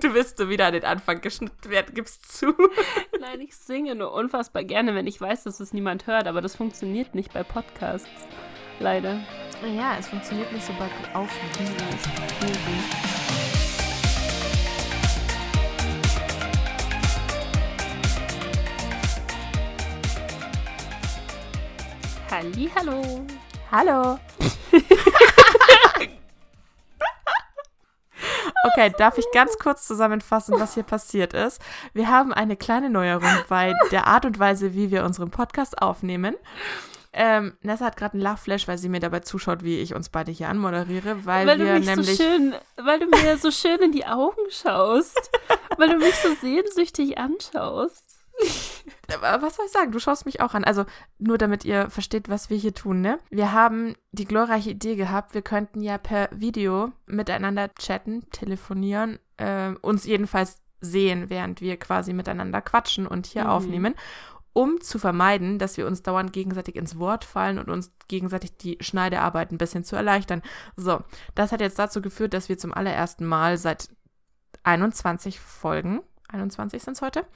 Du willst so wieder an den Anfang geschnitten werden, gibst zu. Nein, ich singe nur unfassbar gerne, wenn ich weiß, dass es niemand hört, aber das funktioniert nicht bei Podcasts. Leider. Ja, es funktioniert nicht so bei Aufnahmen. Halli, hallo. Hallo. Okay, darf ich ganz kurz zusammenfassen, was hier passiert ist? Wir haben eine kleine Neuerung bei der Art und Weise, wie wir unseren Podcast aufnehmen. Ähm, Nessa hat gerade einen Lachflash, weil sie mir dabei zuschaut, wie ich uns beide hier anmoderiere, weil, weil wir nämlich so schön, weil du mir so schön in die Augen schaust, weil du mich so sehnsüchtig anschaust. Was soll ich sagen? Du schaust mich auch an. Also nur damit ihr versteht, was wir hier tun, ne? Wir haben die glorreiche Idee gehabt, wir könnten ja per Video miteinander chatten, telefonieren, äh, uns jedenfalls sehen, während wir quasi miteinander quatschen und hier Mhm. aufnehmen, um zu vermeiden, dass wir uns dauernd gegenseitig ins Wort fallen und uns gegenseitig die Schneidearbeit ein bisschen zu erleichtern. So, das hat jetzt dazu geführt, dass wir zum allerersten Mal seit 21 Folgen, 21 sind es heute,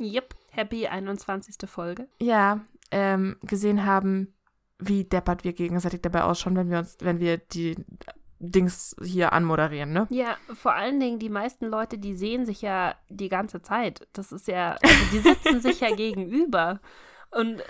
Yep, happy 21. Folge. ja, ähm, gesehen haben, wie deppert wir gegenseitig dabei ausschauen, wenn wir uns, wenn wir die Dings hier anmoderieren, ne? Ja, vor allen Dingen die meisten Leute, die sehen sich ja die ganze Zeit. Das ist ja, also die sitzen sich ja gegenüber. Und äh,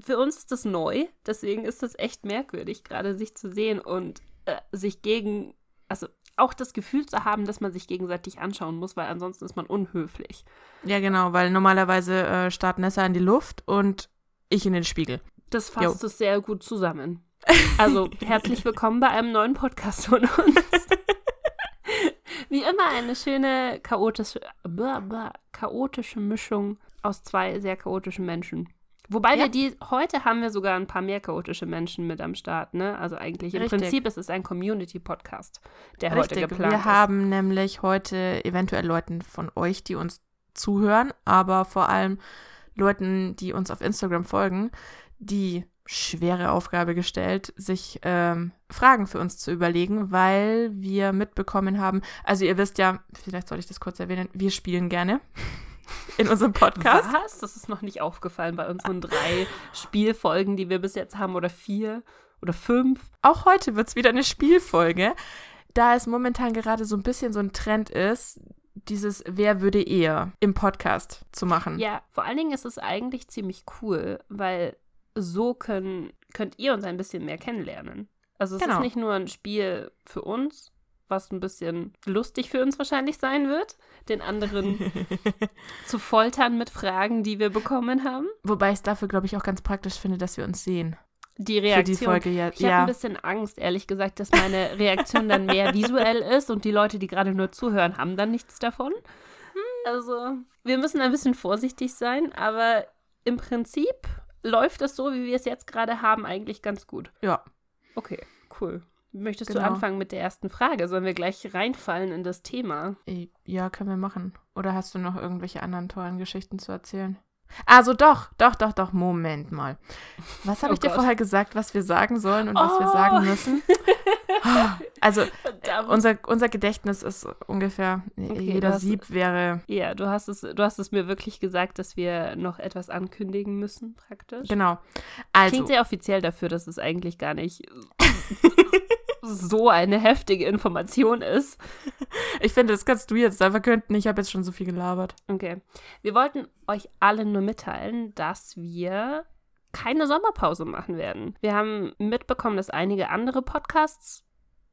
für uns ist das neu, deswegen ist es echt merkwürdig, gerade sich zu sehen und äh, sich gegen, also auch das Gefühl zu haben, dass man sich gegenseitig anschauen muss, weil ansonsten ist man unhöflich. Ja, genau, weil normalerweise äh, starrt Nessa in die Luft und ich in den Spiegel. Das fasst es sehr gut zusammen. Also herzlich willkommen bei einem neuen Podcast von uns. Wie immer eine schöne chaotische, blah, blah, chaotische Mischung aus zwei sehr chaotischen Menschen. Wobei Ja. wir die, heute haben wir sogar ein paar mehr chaotische Menschen mit am Start, ne? Also eigentlich im Richtig. Prinzip ist es ein Community-Podcast, der heute Richtig, geplant wir ist. haben nämlich heute eventuell Leuten von euch, die uns zuhören, aber vor allem Leuten, die uns auf Instagram folgen, die schwere Aufgabe gestellt, sich ähm, Fragen für uns zu überlegen, weil wir mitbekommen haben, also ihr wisst ja, vielleicht soll ich das kurz erwähnen, wir spielen gerne in unserem Podcast. Was? Das ist noch nicht aufgefallen bei unseren drei Spielfolgen, die wir bis jetzt haben, oder vier oder fünf. Auch heute wird es wieder eine Spielfolge, da es momentan gerade so ein bisschen so ein Trend ist, dieses Wer würde eher im Podcast zu machen. Ja, vor allen Dingen ist es eigentlich ziemlich cool, weil so können, könnt ihr uns ein bisschen mehr kennenlernen. Also es Genau. ist nicht nur ein Spiel für uns, was ein bisschen lustig für uns wahrscheinlich sein wird, den anderen zu foltern mit Fragen, die wir bekommen haben. Wobei ich es dafür, glaube ich, auch ganz praktisch finde, dass wir uns sehen. Die Für Reaktion. die Folge ja. Ich habe ja. ein bisschen Angst, ehrlich gesagt, dass meine Reaktion dann mehr visuell ist und die Leute, die gerade nur zuhören, haben dann nichts davon. Also, wir müssen ein bisschen vorsichtig sein, aber im Prinzip läuft es so, wie wir es jetzt gerade haben, eigentlich ganz gut. ja. Okay, cool. Möchtest Genau. du anfangen mit der ersten Frage? Sollen wir gleich reinfallen in das Thema? Eh, Ja, können wir machen. Oder hast du noch irgendwelche anderen tollen Geschichten zu erzählen? Also doch, doch, doch, doch, Moment mal. Was habe Oh ich dir Gott. vorher gesagt, was wir sagen sollen und was wir Oh. sagen müssen? Also Verdammt. unser, unser Gedächtnis ist ungefähr, Okay, jeder hast- Sieb wäre, ja, du hast, es, du hast es mir wirklich gesagt, dass wir noch etwas ankündigen müssen, praktisch. genau. Also, Klingt sehr offiziell dafür, dass es eigentlich gar nicht so eine heftige Information ist. ich finde, das kannst du jetzt. Wir könnten, ich habe jetzt schon so viel gelabert. Okay. Wir wollten euch alle nur mitteilen, dass wir keine Sommerpause machen werden. Wir haben mitbekommen, dass einige andere Podcasts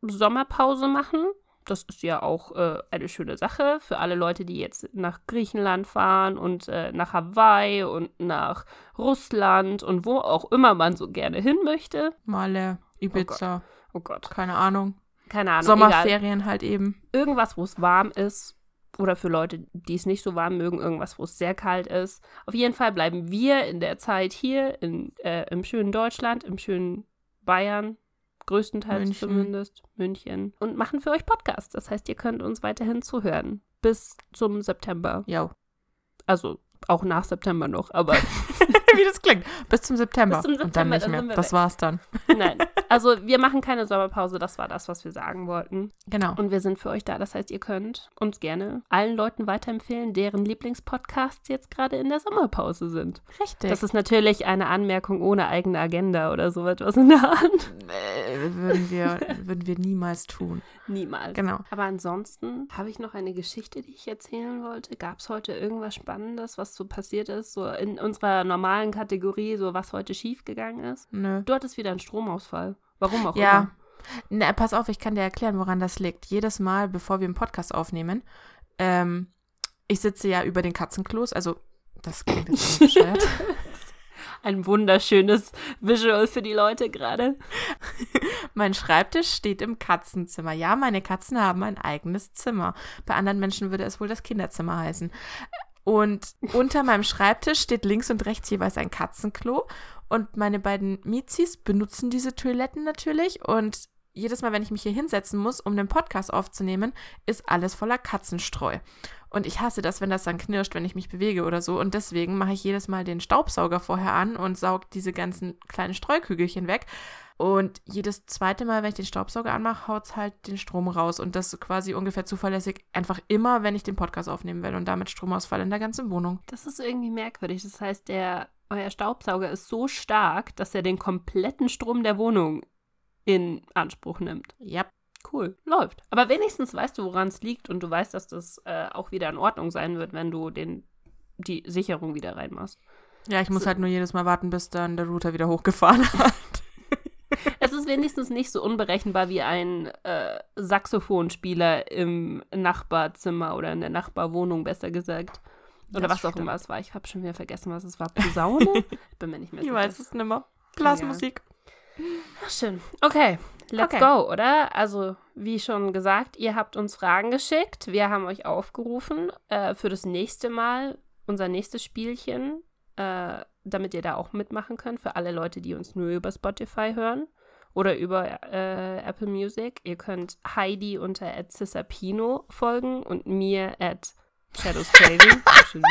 Sommerpause machen. Das ist ja auch äh, eine schöne Sache für alle Leute, die jetzt nach Griechenland fahren und äh, nach Hawaii und nach Russland und wo auch immer man so gerne hin möchte. Male, Ibiza, Oh Gott, keine Ahnung. keine Ahnung. egal. Sommerferien halt eben. irgendwas, wo es warm ist. Oder für Leute, die es nicht so warm mögen, irgendwas, wo es sehr kalt ist. Auf jeden Fall bleiben wir in der Zeit hier in, äh, im schönen Deutschland, im schönen Bayern, größtenteils München. zumindest, München, und machen für euch Podcasts. Das heißt, ihr könnt uns weiterhin zuhören. Bis zum September. Jo. Also auch nach September noch, aber wie das klingt. Bis zum September. Bis zum Und dann September, nicht dann mehr. Das war's dann. Nein, also wir machen keine Sommerpause, das war das, was wir sagen wollten. Genau. Und wir sind für euch da, das heißt, ihr könnt uns gerne allen Leuten weiterempfehlen, deren Lieblingspodcasts jetzt gerade in der Sommerpause sind. Richtig. Das ist natürlich eine Anmerkung ohne eigene Agenda oder so etwas in der Hand. äh, würden, wir, würden wir niemals tun. Niemals. Genau. Aber ansonsten habe ich noch eine Geschichte, die ich erzählen wollte. Gab es heute irgendwas Spannendes, was so passiert ist, so in unserer normalen Kategorie, so was heute schiefgegangen ist? Nö. Du hattest wieder einen Stromausfall. Warum auch Ja. immer. Na, pass auf, ich kann dir erklären, woran das liegt. Jedes Mal, bevor wir einen Podcast aufnehmen, ähm, ich sitze ja über den Katzenklos, also das klingt jetzt bescheuert. Ein wunderschönes Visual für die Leute gerade. Mein Schreibtisch steht im Katzenzimmer. Ja, meine Katzen haben ein eigenes Zimmer. Bei anderen Menschen würde es wohl das Kinderzimmer heißen. Und unter meinem Schreibtisch steht links und rechts jeweils ein Katzenklo. Und meine beiden Mizis benutzen diese Toiletten natürlich. Und jedes Mal, wenn ich mich hier hinsetzen muss, um den Podcast aufzunehmen, ist alles voller Katzenstreu. Und ich hasse das, wenn das dann knirscht, wenn ich mich bewege oder so. Und deswegen mache ich jedes Mal den Staubsauger vorher an und saug diese ganzen kleinen Streukügelchen weg. Und jedes zweite Mal, wenn ich den Staubsauger anmache, haut es halt den Strom raus. Und das quasi ungefähr zuverlässig einfach immer, wenn ich den Podcast aufnehmen will. Und damit Stromausfall in der ganzen Wohnung. Das ist irgendwie merkwürdig. Das heißt, der, euer Staubsauger ist so stark, dass er den kompletten Strom der Wohnung in Anspruch nimmt. Ja. Cool, läuft. Aber wenigstens weißt du, woran es liegt und du weißt, dass das äh, auch wieder in Ordnung sein wird, wenn du den, die Sicherung wieder reinmachst. Ja, ich muss So. halt nur jedes Mal warten, bis dann der Router wieder hochgefahren hat. Es ist wenigstens nicht so unberechenbar wie ein äh, Saxophonspieler im Nachbarzimmer oder in der Nachbarwohnung, besser gesagt. Oder Das was auch stimmt. immer es war. Ich habe schon wieder vergessen, was es war. Posaune? Ich bin mir nicht mehr Ich sicher. weiß es nimmer. Blasmusik. Ach, schön. Okay, let's Okay. go, oder? Also, wie schon gesagt, ihr habt uns Fragen geschickt. Wir haben euch aufgerufen äh, für das nächste Mal, unser nächstes Spielchen, äh, damit ihr da auch mitmachen könnt, für alle Leute, die uns nur über Spotify hören oder über äh, Apple Music. Ihr könnt Heidi unter @cissapino folgen und mir at Shadows Craving. ich habe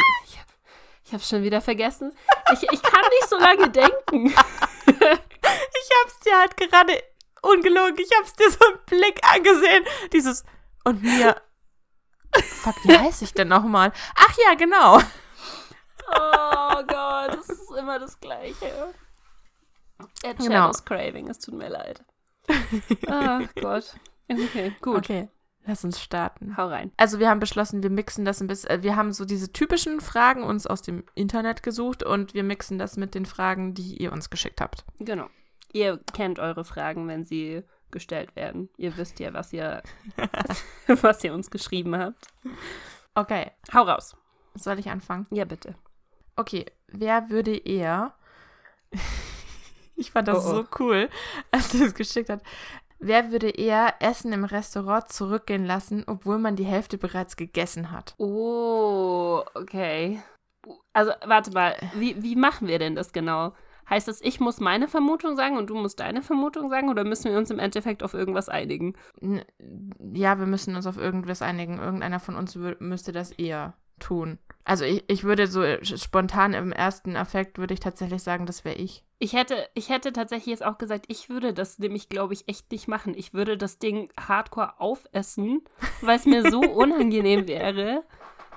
ich hab, schon wieder vergessen. Ich, ich kann nicht so lange denken. Ich hab's dir halt gerade ungelogen. Ich hab's dir so im Blick angesehen. Dieses und mir. Fuck, wie heiße ich denn nochmal? Ach ja, genau. Oh Gott, das ist immer das Gleiche. At Genau. Shadows Craving, es tut mir leid. Ach Gott. Okay, gut. Okay, lass uns starten. Hau rein. Also wir haben beschlossen, wir mixen das ein bisschen. äh, Wir haben so diese typischen Fragen uns aus dem Internet gesucht und wir mixen das mit den Fragen, die ihr uns geschickt habt. Genau. Ihr kennt eure Fragen, wenn sie gestellt werden. Ihr wisst ja, was ihr, was ihr uns geschrieben habt. Okay, Hau raus. soll ich anfangen? Ja, bitte. Okay, wer würde eher. ich fand das Oh, oh. so cool, als du es geschickt hast. Wer würde eher Essen im Restaurant zurückgehen lassen, obwohl man die Hälfte bereits gegessen hat? Oh, okay. Also, warte mal, wie, wie machen wir denn das genau? Heißt das, ich muss meine Vermutung sagen und du musst deine Vermutung sagen oder müssen wir uns im Endeffekt auf irgendwas einigen? Ja, wir müssen uns auf irgendwas einigen. Irgendeiner von uns müsste das eher tun. Also ich, ich würde so spontan im ersten Affekt würde ich tatsächlich sagen, das wäre ich. Ich hätte, ich hätte tatsächlich jetzt auch gesagt, ich würde das nämlich, glaube ich, echt nicht machen. Ich würde das Ding hardcore aufessen, weil es mir so unangenehm wäre,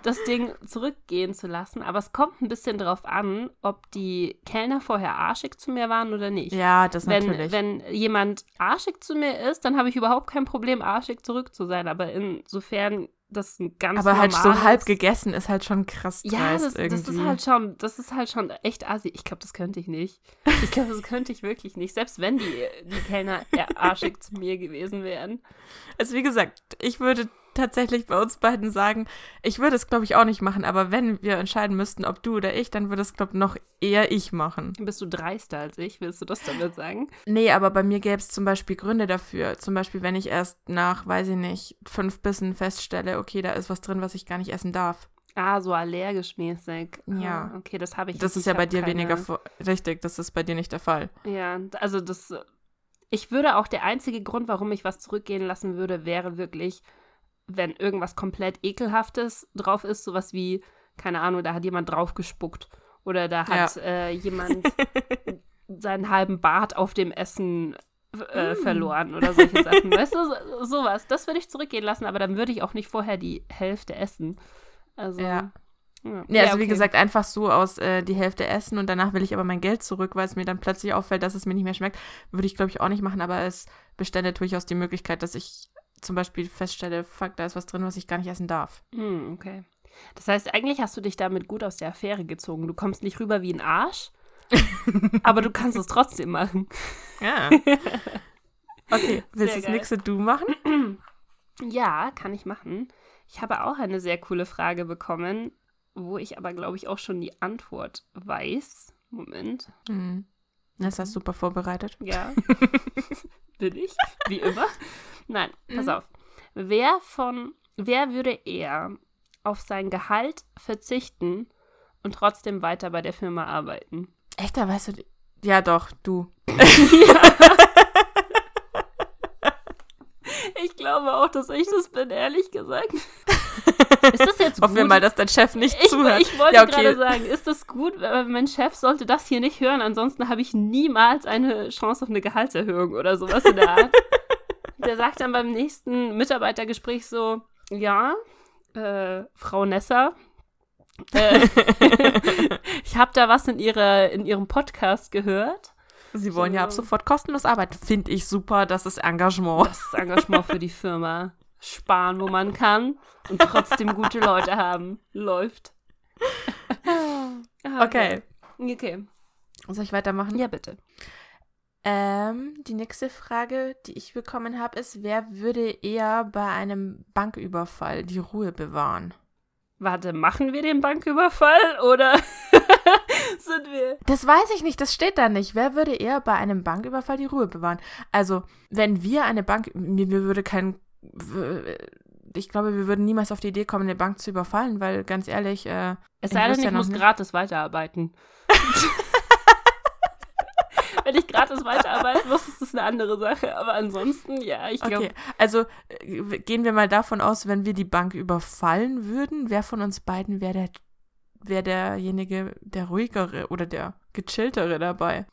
das Ding zurückgehen zu lassen. Aber es kommt ein bisschen drauf an, ob die Kellner vorher arschig zu mir waren oder nicht. Ja, das Wenn, natürlich. wenn jemand arschig zu mir ist, dann habe ich überhaupt kein Problem, arschig zurück zu sein. Aber insofern das ein ganz Aber halt so halb gegessen ist halt schon krass ja, das, irgendwie. das ist halt schon, das ist halt schon echt assi. Ich glaube, das könnte ich nicht. Ich glaube, das könnte ich wirklich nicht. Selbst wenn die, die Kellner arschig zu mir gewesen wären. Also wie gesagt, ich würde tatsächlich bei uns beiden sagen, ich würde es glaube ich auch nicht machen, aber wenn wir entscheiden müssten, ob du oder ich, dann würde es glaube ich noch eher ich machen. Bist du dreister als ich? Willst du das damit sagen? Nee, aber bei mir gäbe es zum Beispiel Gründe dafür. Zum Beispiel, wenn ich erst nach, weiß ich nicht, fünf Bissen feststelle, okay, da ist was drin, was ich gar nicht essen darf. Ah, so allergisch mäßig. Ja. Ah, okay, das habe ich Das ist ja bei dir keine- weniger richtig, das ist bei dir nicht der Fall. Ja, also das. Ich würde auch der einzige Grund, warum ich was zurückgehen lassen würde, wäre wirklich, wenn irgendwas komplett ekelhaftes drauf ist, sowas wie, keine Ahnung, da hat jemand drauf gespuckt Oder da hat äh, jemand seinen halben Bart auf dem Essen äh, verloren oder solche Sachen. Weißt du, so, sowas. Das würde ich zurückgehen lassen, aber dann würde ich auch nicht vorher die Hälfte essen. Also. Ja. Ja, Ja, also okay. wie gesagt, einfach so aus äh, die Hälfte essen und danach will ich aber mein Geld zurück, weil es mir dann plötzlich auffällt, dass es mir nicht mehr schmeckt. Würde ich, glaube ich, auch nicht machen, aber es bestände durchaus die Möglichkeit, dass ich zum Beispiel feststelle, fuck, da ist was drin, was ich gar nicht essen darf. Hm, okay. Das heißt, eigentlich hast du dich damit gut aus der Affäre gezogen. Du kommst nicht rüber wie ein Arsch, aber du kannst es trotzdem machen. Ja. Okay, willst du das nächste du machen? Ja, kann ich machen. Ich habe auch eine sehr coole Frage bekommen, wo ich aber, glaube ich, auch schon die Antwort weiß. Moment. Hm. Das hast du super vorbereitet. Ja. Bin ich? Wie immer. Nein, pass Mhm. auf. Wer von, wer würde eher auf sein Gehalt verzichten und trotzdem weiter bei der Firma arbeiten? Echt, da weißt du. Ja, doch, du. Ich glaube auch, dass ich das bin, ehrlich gesagt. Ist das jetzt Hoffen wir mal, dass dein Chef nicht Ich, zuhört. ich wollte Ja, okay. gerade sagen, ist das gut? Mein Chef sollte das hier nicht hören, ansonsten habe ich niemals eine Chance auf eine Gehaltserhöhung oder sowas in der Art. Der sagt dann beim nächsten Mitarbeitergespräch so, ja, äh, Frau Nesser, äh, ich habe da was in, ihrer, in ihrem Podcast gehört. Sie wollen ja ab So. sofort kostenlos arbeiten. Finde ich super, das ist Engagement. Das ist Engagement für die Firma. Sparen, wo man kann und trotzdem gute Leute haben. Läuft. Okay. Okay. Soll ich weitermachen? Ja, bitte. Ähm, die nächste Frage, die ich bekommen habe, ist, wer würde eher bei einem Banküberfall die Ruhe bewahren? Warte, machen wir den Banküberfall oder sind wir. Das weiß ich nicht, das steht da nicht. Wer würde eher bei einem Banküberfall die Ruhe bewahren? Also, wenn wir eine Bank, mir, mir würde kein, ich glaube, wir würden niemals auf die Idee kommen, eine Bank zu überfallen, weil ganz ehrlich, äh, Es sei denn, ich ja muss nicht. gratis weiterarbeiten. Wenn ich gratis weiterarbeiten muss, ist das eine andere Sache. Aber ansonsten, ja, ich glaube. okay. Also, äh, gehen wir mal davon aus, wenn wir die Bank überfallen würden, wer von uns beiden wäre der, wär derjenige, der ruhigere oder der gechilltere dabei?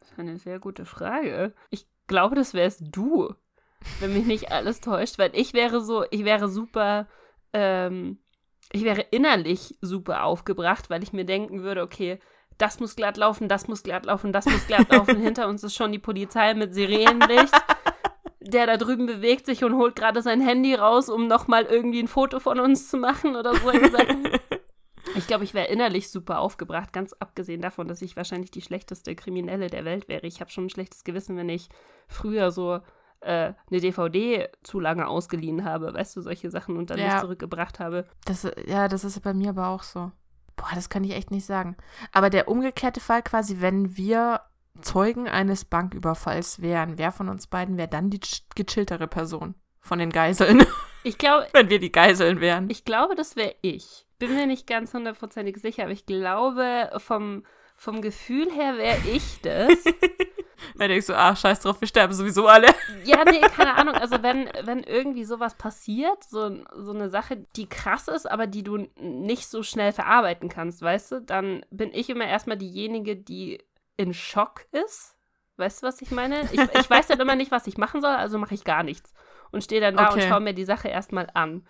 Das ist eine sehr gute Frage. Ich glaube, das wärst du, wenn mich nicht alles täuscht, weil ich wäre so, ich wäre super, ähm, ich wäre innerlich super aufgebracht, weil ich mir denken würde, okay, das muss glatt laufen, das muss glatt laufen, das muss glatt laufen. Hinter uns ist schon die Polizei mit Sirenenlicht. Der da drüben bewegt sich und holt gerade sein Handy raus, um nochmal irgendwie ein Foto von uns zu machen oder so. Ich glaube, ich wäre innerlich super aufgebracht, ganz abgesehen davon, dass ich wahrscheinlich die schlechteste Kriminelle der Welt wäre. Ich habe schon ein schlechtes Gewissen, wenn ich früher so äh, eine DVD zu lange ausgeliehen habe, weißt du, solche Sachen und dann Ja. nicht zurückgebracht habe. Das, ja, das ist bei mir aber auch so. Boah, das kann ich echt nicht sagen. Aber der umgekehrte Fall quasi, wenn wir Zeugen eines Banküberfalls wären, wer von uns beiden wäre dann die ch- gechilltere Person von den Geiseln, Ich glaube, wenn wir die Geiseln wären? ich glaube, das wäre ich. Bin mir nicht ganz hundertprozentig sicher, aber ich glaube, vom, vom Gefühl her wäre ich das. Dann denkst du, ah, scheiß drauf, wir sterben sowieso alle. Ja, nee, keine Ahnung. Also wenn, wenn irgendwie sowas passiert, so, so eine Sache, die krass ist, aber die du nicht so schnell verarbeiten kannst, weißt du, dann bin ich immer erstmal diejenige, die in Schock ist. Weißt du, was ich meine? Ich, ich weiß dann immer nicht, was ich machen soll, also mache ich gar nichts. Und stehe dann da und Okay. schaue mir die Sache erstmal an.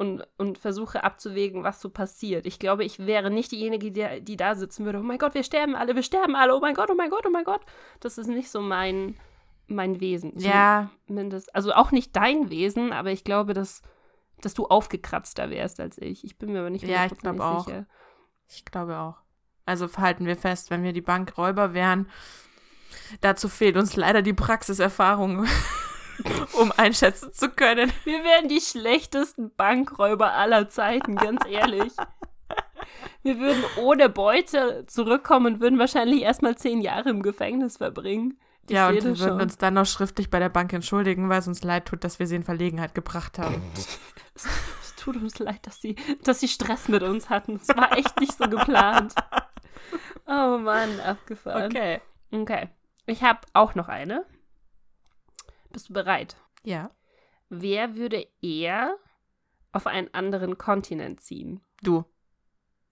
Und, und versuche abzuwägen, was so passiert. Ich glaube, ich wäre nicht diejenige, die, die da sitzen würde. Oh mein Gott, wir sterben alle, wir sterben alle. Oh mein Gott, oh mein Gott, oh mein Gott. Das ist nicht so mein, mein Wesen. Ja, Zumindest. Also auch nicht dein Wesen, aber ich glaube, dass, dass du aufgekratzter wärst als ich. Ich bin mir aber nicht Ja, ich glaub auch. sicher. ich glaube auch. Also halten wir fest, wenn wir die Bankräuber wären, dazu fehlt uns leider die Praxiserfahrung, um einschätzen zu können. Wir wären die schlechtesten Bankräuber aller Zeiten, ganz ehrlich. Wir würden ohne Beute zurückkommen und würden wahrscheinlich erstmal zehn Jahre im Gefängnis verbringen. Ich ja, und wir würden uns dann noch schriftlich bei der Bank entschuldigen, weil es uns leid tut, dass wir sie in Verlegenheit gebracht haben. Es, es tut uns leid, dass sie, dass sie Stress mit uns hatten. Es war echt nicht so geplant. Oh Mann, abgefahren. Okay. Okay. Ich habe auch noch eine. Bist du bereit? Ja. Wer würde eher auf einen anderen Kontinent ziehen? Du.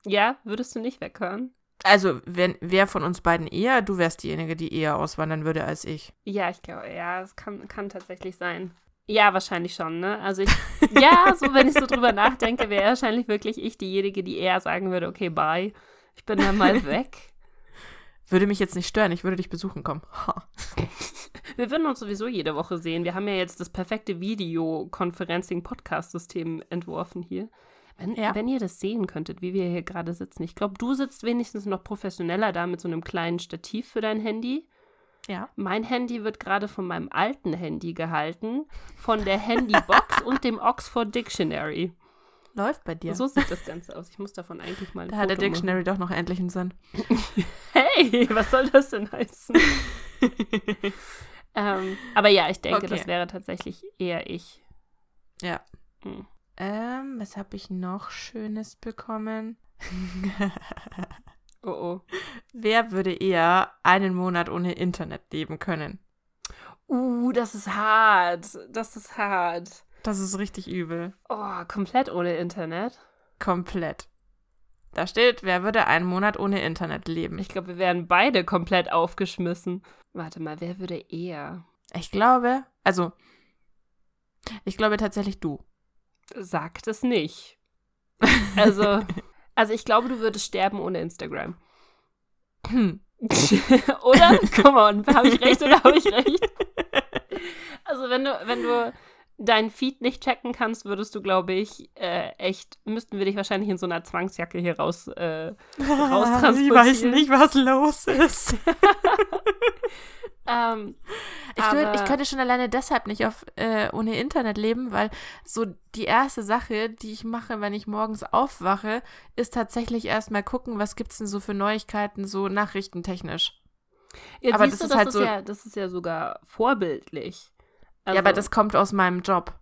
Ja, würdest du nicht weghören? Also, wenn wer von uns beiden eher, du wärst diejenige, die eher auswandern würde als ich. Ja, ich glaube, ja, es kann, kann tatsächlich sein. Ja, wahrscheinlich schon, ne? Also ich, ja, so wenn ich so drüber nachdenke, wäre wahrscheinlich wirklich ich diejenige, die eher sagen würde, okay, bye, ich bin dann mal weg. Würde mich jetzt nicht stören, ich würde dich besuchen kommen. Ha. Wir würden uns sowieso jede Woche sehen. Wir haben ja jetzt das perfekte Videoconferencing-Podcast-System entworfen hier. Wenn, Ja. wenn ihr das sehen könntet, wie wir hier gerade sitzen. Ich glaube, du sitzt wenigstens noch professioneller da mit so einem kleinen Stativ für dein Handy. Ja. Mein Handy wird gerade von meinem alten Handy gehalten, von der Handybox und dem Oxford Dictionary. Läuft bei dir. So sieht das Ganze aus. Ich muss davon eigentlich mal da hat der Foto Dictionary doch noch endlich einen Sinn. Machen. Hey, was soll das denn heißen? ähm, aber ja, ich denke, Okay. das wäre tatsächlich eher ich. Ja. Hm. Ähm, was habe ich noch Schönes bekommen? Oh oh. Wer würde eher einen Monat ohne Internet leben können? Uh, das ist hart. Das ist hart. Das ist richtig übel. Oh, komplett ohne Internet. Komplett. Da steht, wer würde einen Monat ohne Internet leben? Ich glaube, wir wären beide komplett aufgeschmissen. Warte mal, wer würde eher? Ich glaube, also, ich glaube tatsächlich du. Sagt es nicht. Also, also ich glaube, du würdest sterben ohne Instagram. Hm. oder? Come on, habe ich recht oder habe ich recht? Also wenn du, wenn du deinen Feed nicht checken kannst, würdest du, glaube ich, äh, echt, müssten wir dich wahrscheinlich in so einer Zwangsjacke hier raus, äh, Raustransportieren. Ich weiß nicht, was los ist. ähm, Ich, würd, ich könnte schon alleine deshalb nicht auf, äh, ohne Internet leben, weil so die erste Sache, die ich mache, wenn ich morgens aufwache, ist tatsächlich erstmal gucken, was gibt's denn so für Neuigkeiten, so nachrichtentechnisch. jetzt Aber siehst das du, ist das halt ist so- ja, das ist ja sogar vorbildlich. Also, ja, aber das kommt aus meinem Job.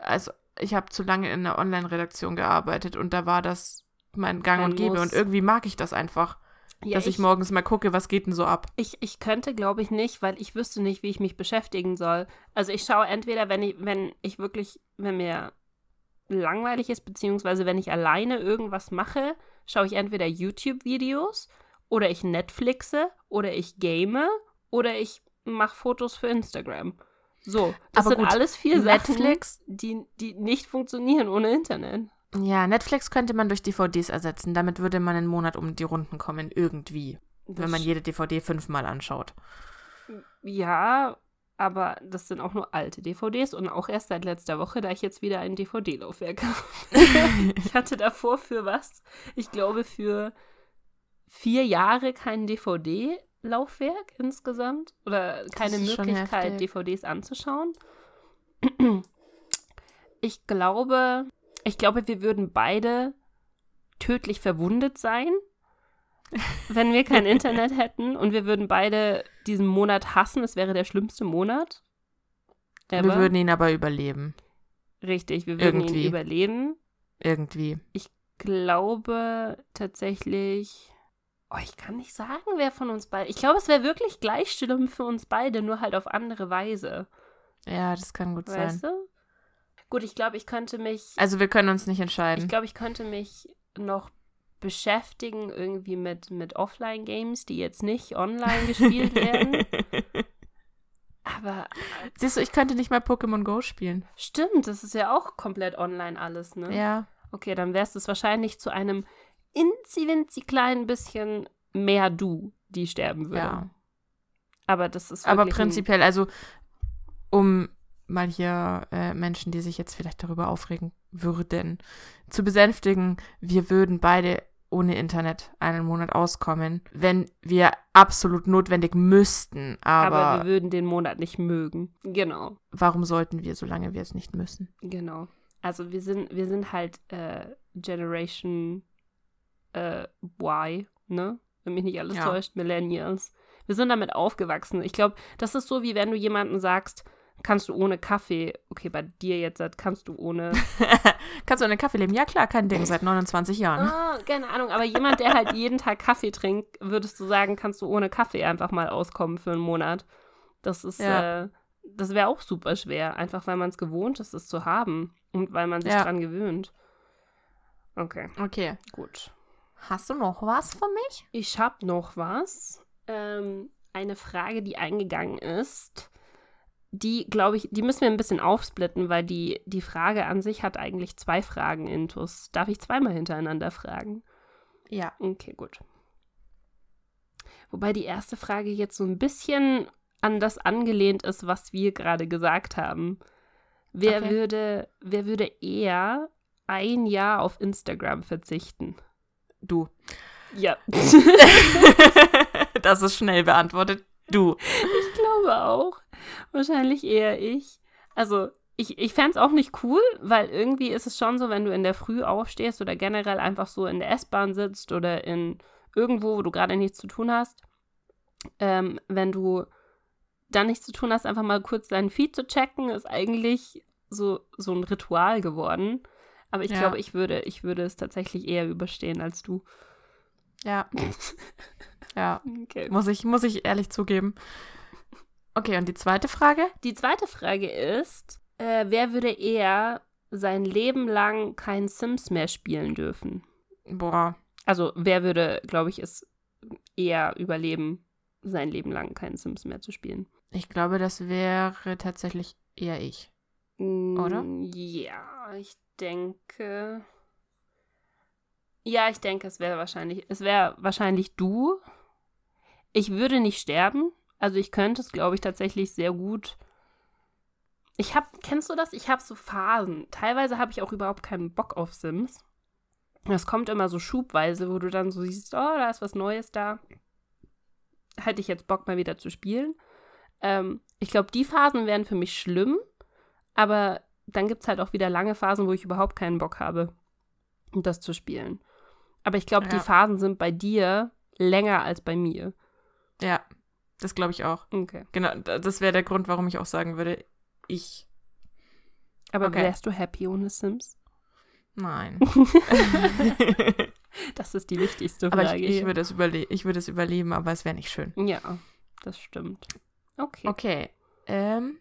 Also, ich habe zu lange in der Online-Redaktion gearbeitet und da war das mein Gang und Gäbe muss- und irgendwie mag ich das einfach, ja, dass ich, morgens mal gucke, was geht denn so ab. Ich, ich könnte, glaube ich, nicht, weil ich wüsste nicht, wie ich mich beschäftigen soll. Also ich schaue entweder, wenn ich, wenn ich wirklich, wenn mir langweilig ist, beziehungsweise wenn ich alleine irgendwas mache, schaue ich entweder YouTube-Videos oder ich Netflixe oder ich game oder ich mache Fotos für Instagram. So, das Aber sind gut, alles vier Netflix- Sachen, die, die nicht funktionieren ohne Internet. Ja, Netflix könnte man durch DVDs ersetzen. Damit würde man einen Monat um die Runden kommen, irgendwie. wenn man Das- jede DVD fünfmal anschaut. Ja, aber das sind auch nur alte DVDs und auch erst seit letzter Woche, da ich jetzt wieder ein DVD-Laufwerk habe. ich hatte davor für was? Ich glaube für vier Jahre kein DVD-Laufwerk insgesamt oder keine Möglichkeit. DVDs anzuschauen. Ich glaube, ich glaube, wir würden beide tödlich verwundet sein, wenn wir kein Internet hätten und wir würden beide diesen Monat hassen. Es wäre der schlimmste Monat. Wir ever. würden ihn aber überleben. Richtig, wir würden Irgendwie. ihn überleben. Irgendwie. Glaube tatsächlich. Oh, ich kann nicht sagen, wer von uns beiden. Ich glaube, es wäre wirklich gleich schlimm für uns beide, nur halt auf andere Weise. Ja, das kann gut Weißt sein. du? Gut, ich glaube, ich könnte mich. Also wir können uns nicht Ich entscheiden. glaube, ich könnte mich noch beschäftigen irgendwie mit, mit Offline-Games, die jetzt nicht online gespielt werden. Aber Siehst du, ich könnte nicht mal Pokémon Go spielen. stimmt, das ist ja auch komplett online alles, ne? Ja. Okay, dann wärst es wahrscheinlich zu einem inzi winzi kleinen bisschen mehr du, die sterben würde. Ja. Aber das ist Aber prinzipiell, also um mal hier äh, Menschen, die sich jetzt vielleicht darüber aufregen würden, zu besänftigen, wir würden beide ohne Internet einen Monat auskommen, wenn wir absolut notwendig müssten. aber, Aber, wir würden den Monat nicht mögen. Genau, warum sollten wir, solange wir es nicht müssen? genau. Also wir sind, wir sind halt äh, Generation äh, Y, ne? Wenn mich nicht alles Ja. täuscht, Millennials. Wir sind damit aufgewachsen. Ich glaube, das ist so, wie wenn du jemandem sagst, kannst du ohne Kaffee, okay, bei dir jetzt kannst du ohne Kannst du ohne Kaffee leben? Ja, klar, kein Ding, seit 29 Jahren. Ah, keine Ahnung, aber jemand, der halt jeden Tag Kaffee trinkt, würdest du sagen, kannst du ohne Kaffee einfach mal auskommen für einen Monat. Das ist, Ja. äh, das wäre auch super schwer, einfach weil man es gewohnt ist, es zu haben und weil man sich Ja. dran gewöhnt. Okay, Okay. gut. Hast du noch was für mich? Ich habe noch was. Ähm, eine Frage, die eingegangen ist. Die, glaube ich, die müssen wir ein bisschen aufsplitten, weil die, die Frage an sich hat eigentlich zwei Fragen, Intus. Darf ich zweimal hintereinander fragen? Ja. Okay, gut. Wobei die erste Frage jetzt so ein bisschen an das angelehnt ist, was wir gerade gesagt haben. Wer, Okay. würde, wer würde eher ein Jahr auf Instagram verzichten? Du. Ja, das ist schnell beantwortet. Du. ich glaube auch. Wahrscheinlich eher ich. Also, ich, ich fände es auch nicht cool, weil irgendwie ist es schon so, wenn du in der Früh aufstehst oder generell einfach so in der S-Bahn sitzt oder in irgendwo, wo du gerade nichts zu tun hast, ähm, wenn du dann nichts zu tun hast, einfach mal kurz deinen Feed zu checken, ist eigentlich so, so ein Ritual geworden. Aber ich Ja. glaube, ich würde, ich würde es tatsächlich eher überstehen als du. Ja. ja. Okay. Muss ich, muss ich ehrlich zugeben. Okay, und die zweite Frage? Die zweite Frage ist, äh, wer würde eher sein Leben lang kein Sims mehr spielen dürfen? Boah. Also wer würde, glaube ich, es eher überleben, sein Leben lang kein Sims mehr zu spielen? Ich glaube, das wäre tatsächlich eher ich. Oder? Mm, Ja, ich denke. Ja, ich denke, es wäre wahrscheinlich, es wäre wahrscheinlich du. Ich würde nicht sterben. Also ich könnte es, glaube ich, tatsächlich sehr gut. Ich habe, kennst du das? Ich habe so Phasen. Teilweise habe ich auch überhaupt keinen Bock auf Sims. Das kommt immer so schubweise, wo du dann so siehst, oh, da ist was Neues da. Hätte ich jetzt Bock mal wieder zu spielen. Ähm, ich glaube, die Phasen wären für mich schlimm. Aber dann gibt es halt auch wieder lange Phasen, wo ich überhaupt keinen Bock habe, das zu spielen. Aber ich glaube, die Ja. Phasen sind bei dir länger als bei mir. Ja, das glaube ich auch. Okay. Genau, da- das wäre der Grund, warum ich auch sagen würde, ich. Aber Okay. wärst du happy ohne Sims? Nein. Das ist die wichtigste aber Frage. ich, ich, hier. würde es überle ich würde es überleben, aber es wäre nicht schön. ja, das stimmt. Okay. Okay. Ähm,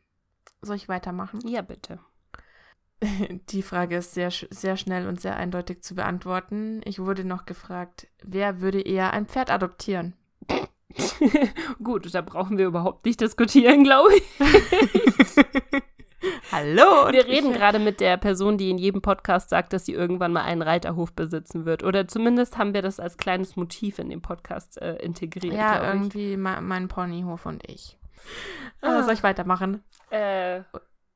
soll ich weitermachen? Ja, bitte. Die Frage ist sehr, sehr schnell und sehr eindeutig zu beantworten. Ich wurde noch gefragt, wer würde eher ein Pferd adoptieren? Gut, da brauchen wir überhaupt nicht diskutieren, glaube ich. Hallo! Wir reden gerade mit der Person, die in jedem Podcast sagt, dass sie irgendwann mal einen Reiterhof besitzen wird. Oder zumindest haben wir das als kleines Motiv in dem Podcast äh, integriert. Ja, irgendwie mein, Ponyhof und ich. Ah. Äh, soll ich weitermachen? Äh,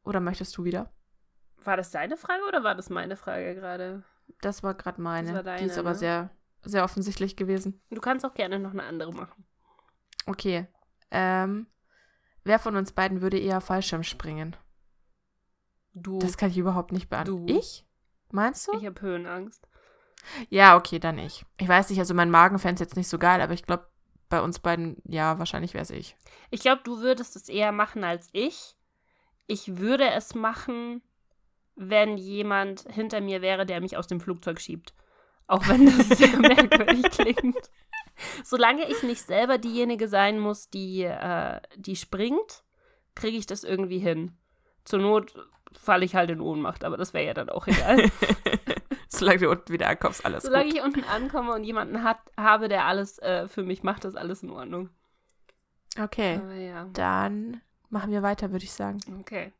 Oder möchtest du wieder? War das deine Frage oder war das meine Frage gerade? Das war gerade meine. Das war Die ist deine, aber ne? sehr, sehr offensichtlich gewesen. Du kannst auch gerne noch eine andere machen. Okay. Ähm, wer von uns beiden würde eher Fallschirm springen? Du. Das kann ich überhaupt nicht beantworten. Du. Ich? Meinst du? ich habe Höhenangst. Ja, okay, dann ich. Ich weiß nicht, also mein Magen fände es jetzt nicht so geil, aber ich glaube, bei uns beiden, ja, wahrscheinlich wäre es ich. Ich glaube, du würdest es eher machen als ich. Ich würde es machen, wenn jemand hinter mir wäre, der mich aus dem Flugzeug schiebt. Auch wenn das sehr merkwürdig klingt. Solange ich nicht selber diejenige sein muss, die, äh, die springt, kriege ich das irgendwie hin. Zur Not falle ich halt in Ohnmacht, aber das wäre ja dann auch egal. Solange du unten wieder ankommst, alles Solange gut. ich unten ankomme und jemanden hat, habe, der alles äh, für mich macht, ist alles in Ordnung. Okay, ja. dann machen wir weiter, würde ich sagen. Okay.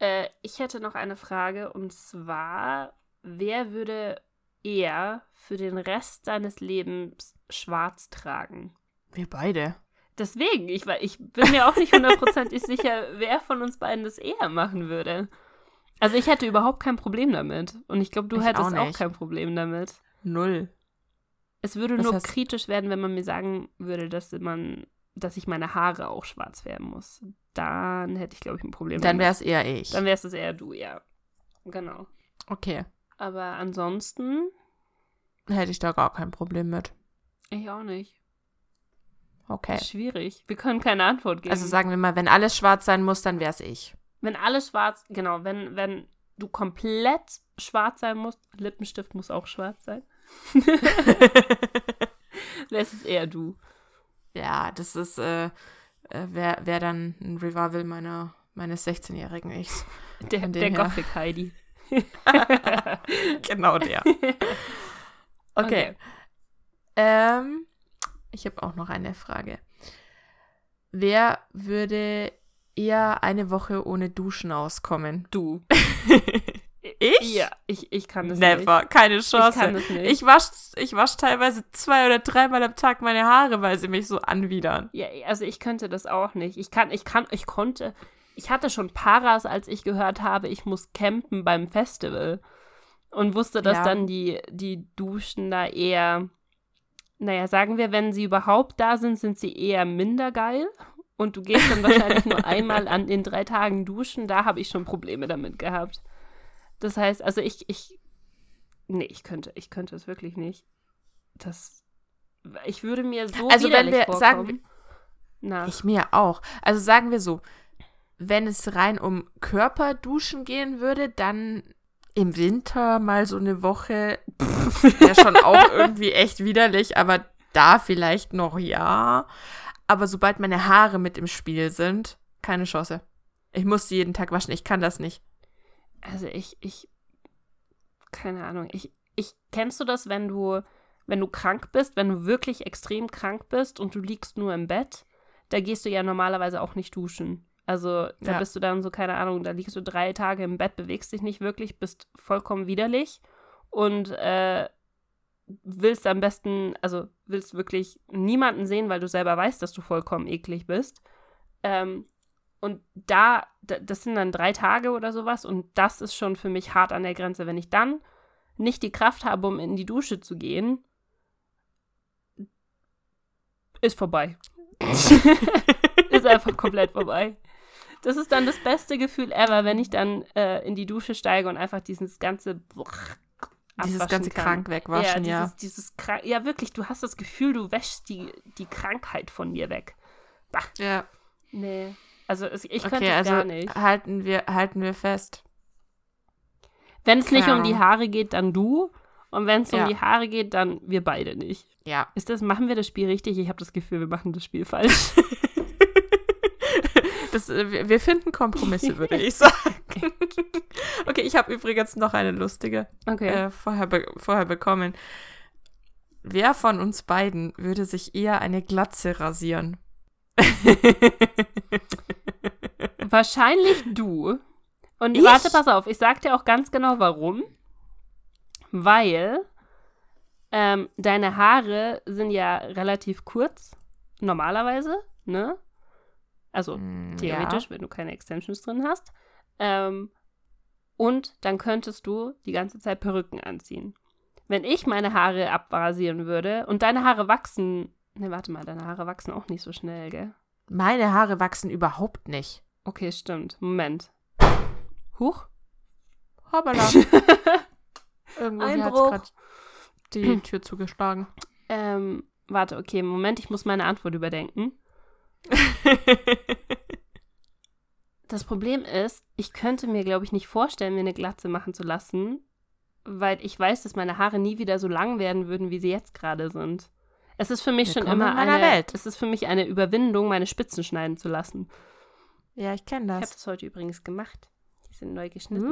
Äh, ich hätte noch eine Frage und zwar, wer würde eher für den Rest seines Lebens schwarz tragen? Wir beide. Deswegen, ich, war- ich bin mir auch nicht hundertprozentig sicher, wer von uns beiden das eher machen würde. Also ich hätte überhaupt kein Problem damit. Und ich glaube, du Ich hättest auch auch, kein Problem damit. Null. Es würde Das nur heißt- kritisch werden, wenn man mir sagen würde, dass man, dass ich meine Haare auch schwarz färben muss. Dann hätte ich, glaube ich, ein Problem Dann wäre es eher ich. Dann wärst es eher du, ja. Genau. Okay, Aber ansonsten, hätte ich da gar kein Problem mit. ich auch nicht. Okay. Ist schwierig. Wir können keine Antwort geben. Also sagen wir mal, wenn alles schwarz sein muss, dann wäre es ich. wenn alles schwarz, genau, wenn, wenn du komplett schwarz sein musst, Lippenstift muss auch schwarz sein. Wärst es eher du. ja, das ist, äh, äh, wäre wär dann ein Revival meiner, meines 16-jährigen Ichs. Der, der her. Gothic Heidi. genau der. Okay. Ähm, ich habe auch noch eine Frage. Wer würde eher eine Woche ohne Duschen auskommen? Du. Ich? Ja, ich, ich kann das Never, nicht. keine Ich Chance. kann das nicht. Ich wasche ich wasch teilweise zwei oder dreimal am Tag meine Haare, weil sie mich so anwidern. Ja, also ich könnte das auch nicht. Ich kann, ich kann, ich konnte. Ich hatte schon Paras, als ich gehört habe, ich muss campen beim Festival. Und wusste, dass Ja. dann die, die Duschen da eher, naja, sagen wir, wenn sie überhaupt da sind, sind sie eher minder geil. Und du gehst dann wahrscheinlich nur einmal an den drei Tagen duschen. Da habe ich schon Probleme damit gehabt. Das heißt, also ich, ich, nee, ich könnte, ich könnte es wirklich nicht. Das, ich würde mir so Also wenn wir vorkommen. sagen- Na, Ich mir auch. Also sagen wir so, wenn es rein um Körperduschen gehen würde, dann im Winter mal so eine Woche wäre schon auch irgendwie echt widerlich, aber da vielleicht noch ja. Aber sobald meine Haare mit im Spiel sind, keine Chance. Ich muss die jeden Tag waschen. Ich kann das nicht. Also ich, ich, keine Ahnung. Ich, ich, kennst du das, wenn du, wenn du krank bist, wenn du wirklich extrem krank bist und du liegst nur im Bett? Da gehst du ja normalerweise auch nicht duschen. Also da Ja. bist du dann so, keine Ahnung, da liegst du drei Tage im Bett, bewegst dich nicht wirklich, bist vollkommen widerlich und äh, willst am besten, also willst wirklich niemanden sehen, weil du selber weißt, dass du vollkommen eklig bist. Ähm, und da, da, das sind dann drei Tage oder sowas und das ist schon für mich hart an der Grenze. Wenn ich dann nicht die Kraft habe, um in die Dusche zu gehen, ist vorbei. ist einfach komplett vorbei. Das ist dann das beste Gefühl ever, wenn ich dann äh, in die Dusche steige und einfach dieses ganze Dieses ganze kann. krank wegwaschen, ja. ja. Dieses, dieses krank, ja, wirklich, du hast das Gefühl, du wäschst die, die Krankheit von dir weg. Bah, Ja. nee. Also es, ich könnte Okay, es also gar nicht. halten wir, halten wir fest. Wenn es nicht um die. Haare geht, dann du. Und wenn es um Ja. die Haare geht, dann wir beide nicht. Ja. Ist das, machen wir das Spiel richtig? Ich habe das Gefühl, wir machen das Spiel falsch. Das, äh, wir- wir finden Kompromisse, würde ich sagen. Okay, ich habe übrigens noch eine lustige Okay. äh, vorher, be vorher bekommen. Wer von uns beiden würde sich eher eine Glatze rasieren? Wahrscheinlich du. Und Ich? warte, pass auf, ich sag dir auch ganz genau warum. Weil ähm, deine Haare sind ja relativ kurz, normalerweise, ne? Also Mm, theoretisch, wenn du keine Extensions drin hast. Ähm, und dann könntest du die ganze Zeit Perücken anziehen. Wenn ich meine Haare abrasieren würde und deine Haare wachsen. Ne, warte mal, deine Haare wachsen auch nicht so schnell, gell? Meine Haare wachsen überhaupt nicht. Okay, stimmt. Moment. Huch. Hoppala. Irgendwo Einbruch. grad die Tür zugeschlagen. Ähm, warte, okay, Moment, ich muss meine Antwort überdenken. Das Problem ist, ich könnte mir, glaube ich, nicht vorstellen, mir eine Glatze machen zu lassen, weil ich weiß, dass meine Haare nie wieder so lang werden würden, wie sie jetzt gerade sind. Es ist für mich schon Willkommen immer in meiner eine, Welt. es ist für mich eine Überwindung, meine Spitzen schneiden zu lassen. Ja, ich kenne Ich habe das. das heute übrigens gemacht. Die sind neu geschnitten.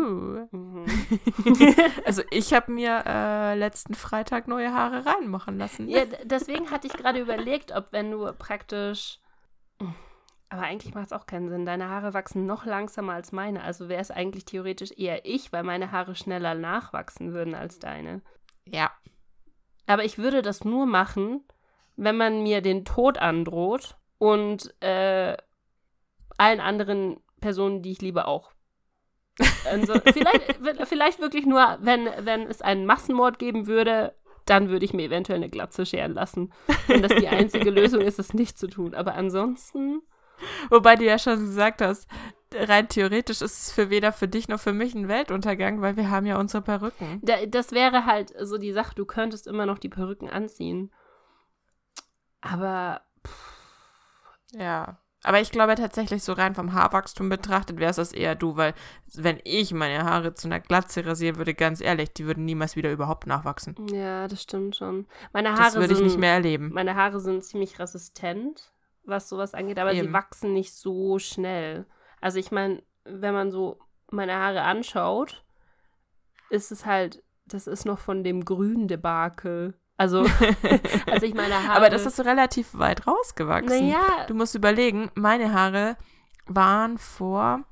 Uh. Mhm. Also ich habe mir äh, letzten Freitag neue Haare reinmachen lassen. Ja, d- deswegen hatte ich gerade überlegt, ob wenn du praktisch. Aber eigentlich macht es auch keinen Sinn. Deine Haare wachsen noch langsamer als meine. Also wäre es eigentlich theoretisch eher ich, weil meine Haare schneller nachwachsen würden als deine. ja. Aber ich würde das nur machen, wenn man mir den Tod androht und äh, allen anderen Personen, die ich liebe, auch. Also, vielleicht, vielleicht wirklich nur, wenn, wenn es einen Massenmord geben würde, dann würde ich mir eventuell eine Glatze scheren lassen. Wenn das die einzige Lösung ist, es nicht zu tun. Aber ansonsten, Wobei du ja schon gesagt hast, rein theoretisch ist es für weder für dich noch für mich ein Weltuntergang, weil wir haben ja unsere Perücken. da, das wäre halt so die Sache, du könntest immer noch die Perücken anziehen. Aber Ja. Aber ich glaube tatsächlich, so rein vom Haarwachstum betrachtet, wäre es das eher du, weil wenn ich meine Haare zu einer Glatze rasieren würde, ganz ehrlich, die würden niemals wieder überhaupt nachwachsen. ja, das stimmt schon. Meine Das Haare würde ich sind, nicht mehr erleben. Meine Haare sind ziemlich resistent, was sowas angeht, aber sie Eben. wachsen nicht so schnell. Also ich meine, wenn man so meine Haare anschaut, ist es halt, das ist noch von dem Gründebakel. Also, als ich meine Haare. Aber das ist so relativ weit rausgewachsen. Naja, Du musst überlegen, meine Haare waren vor,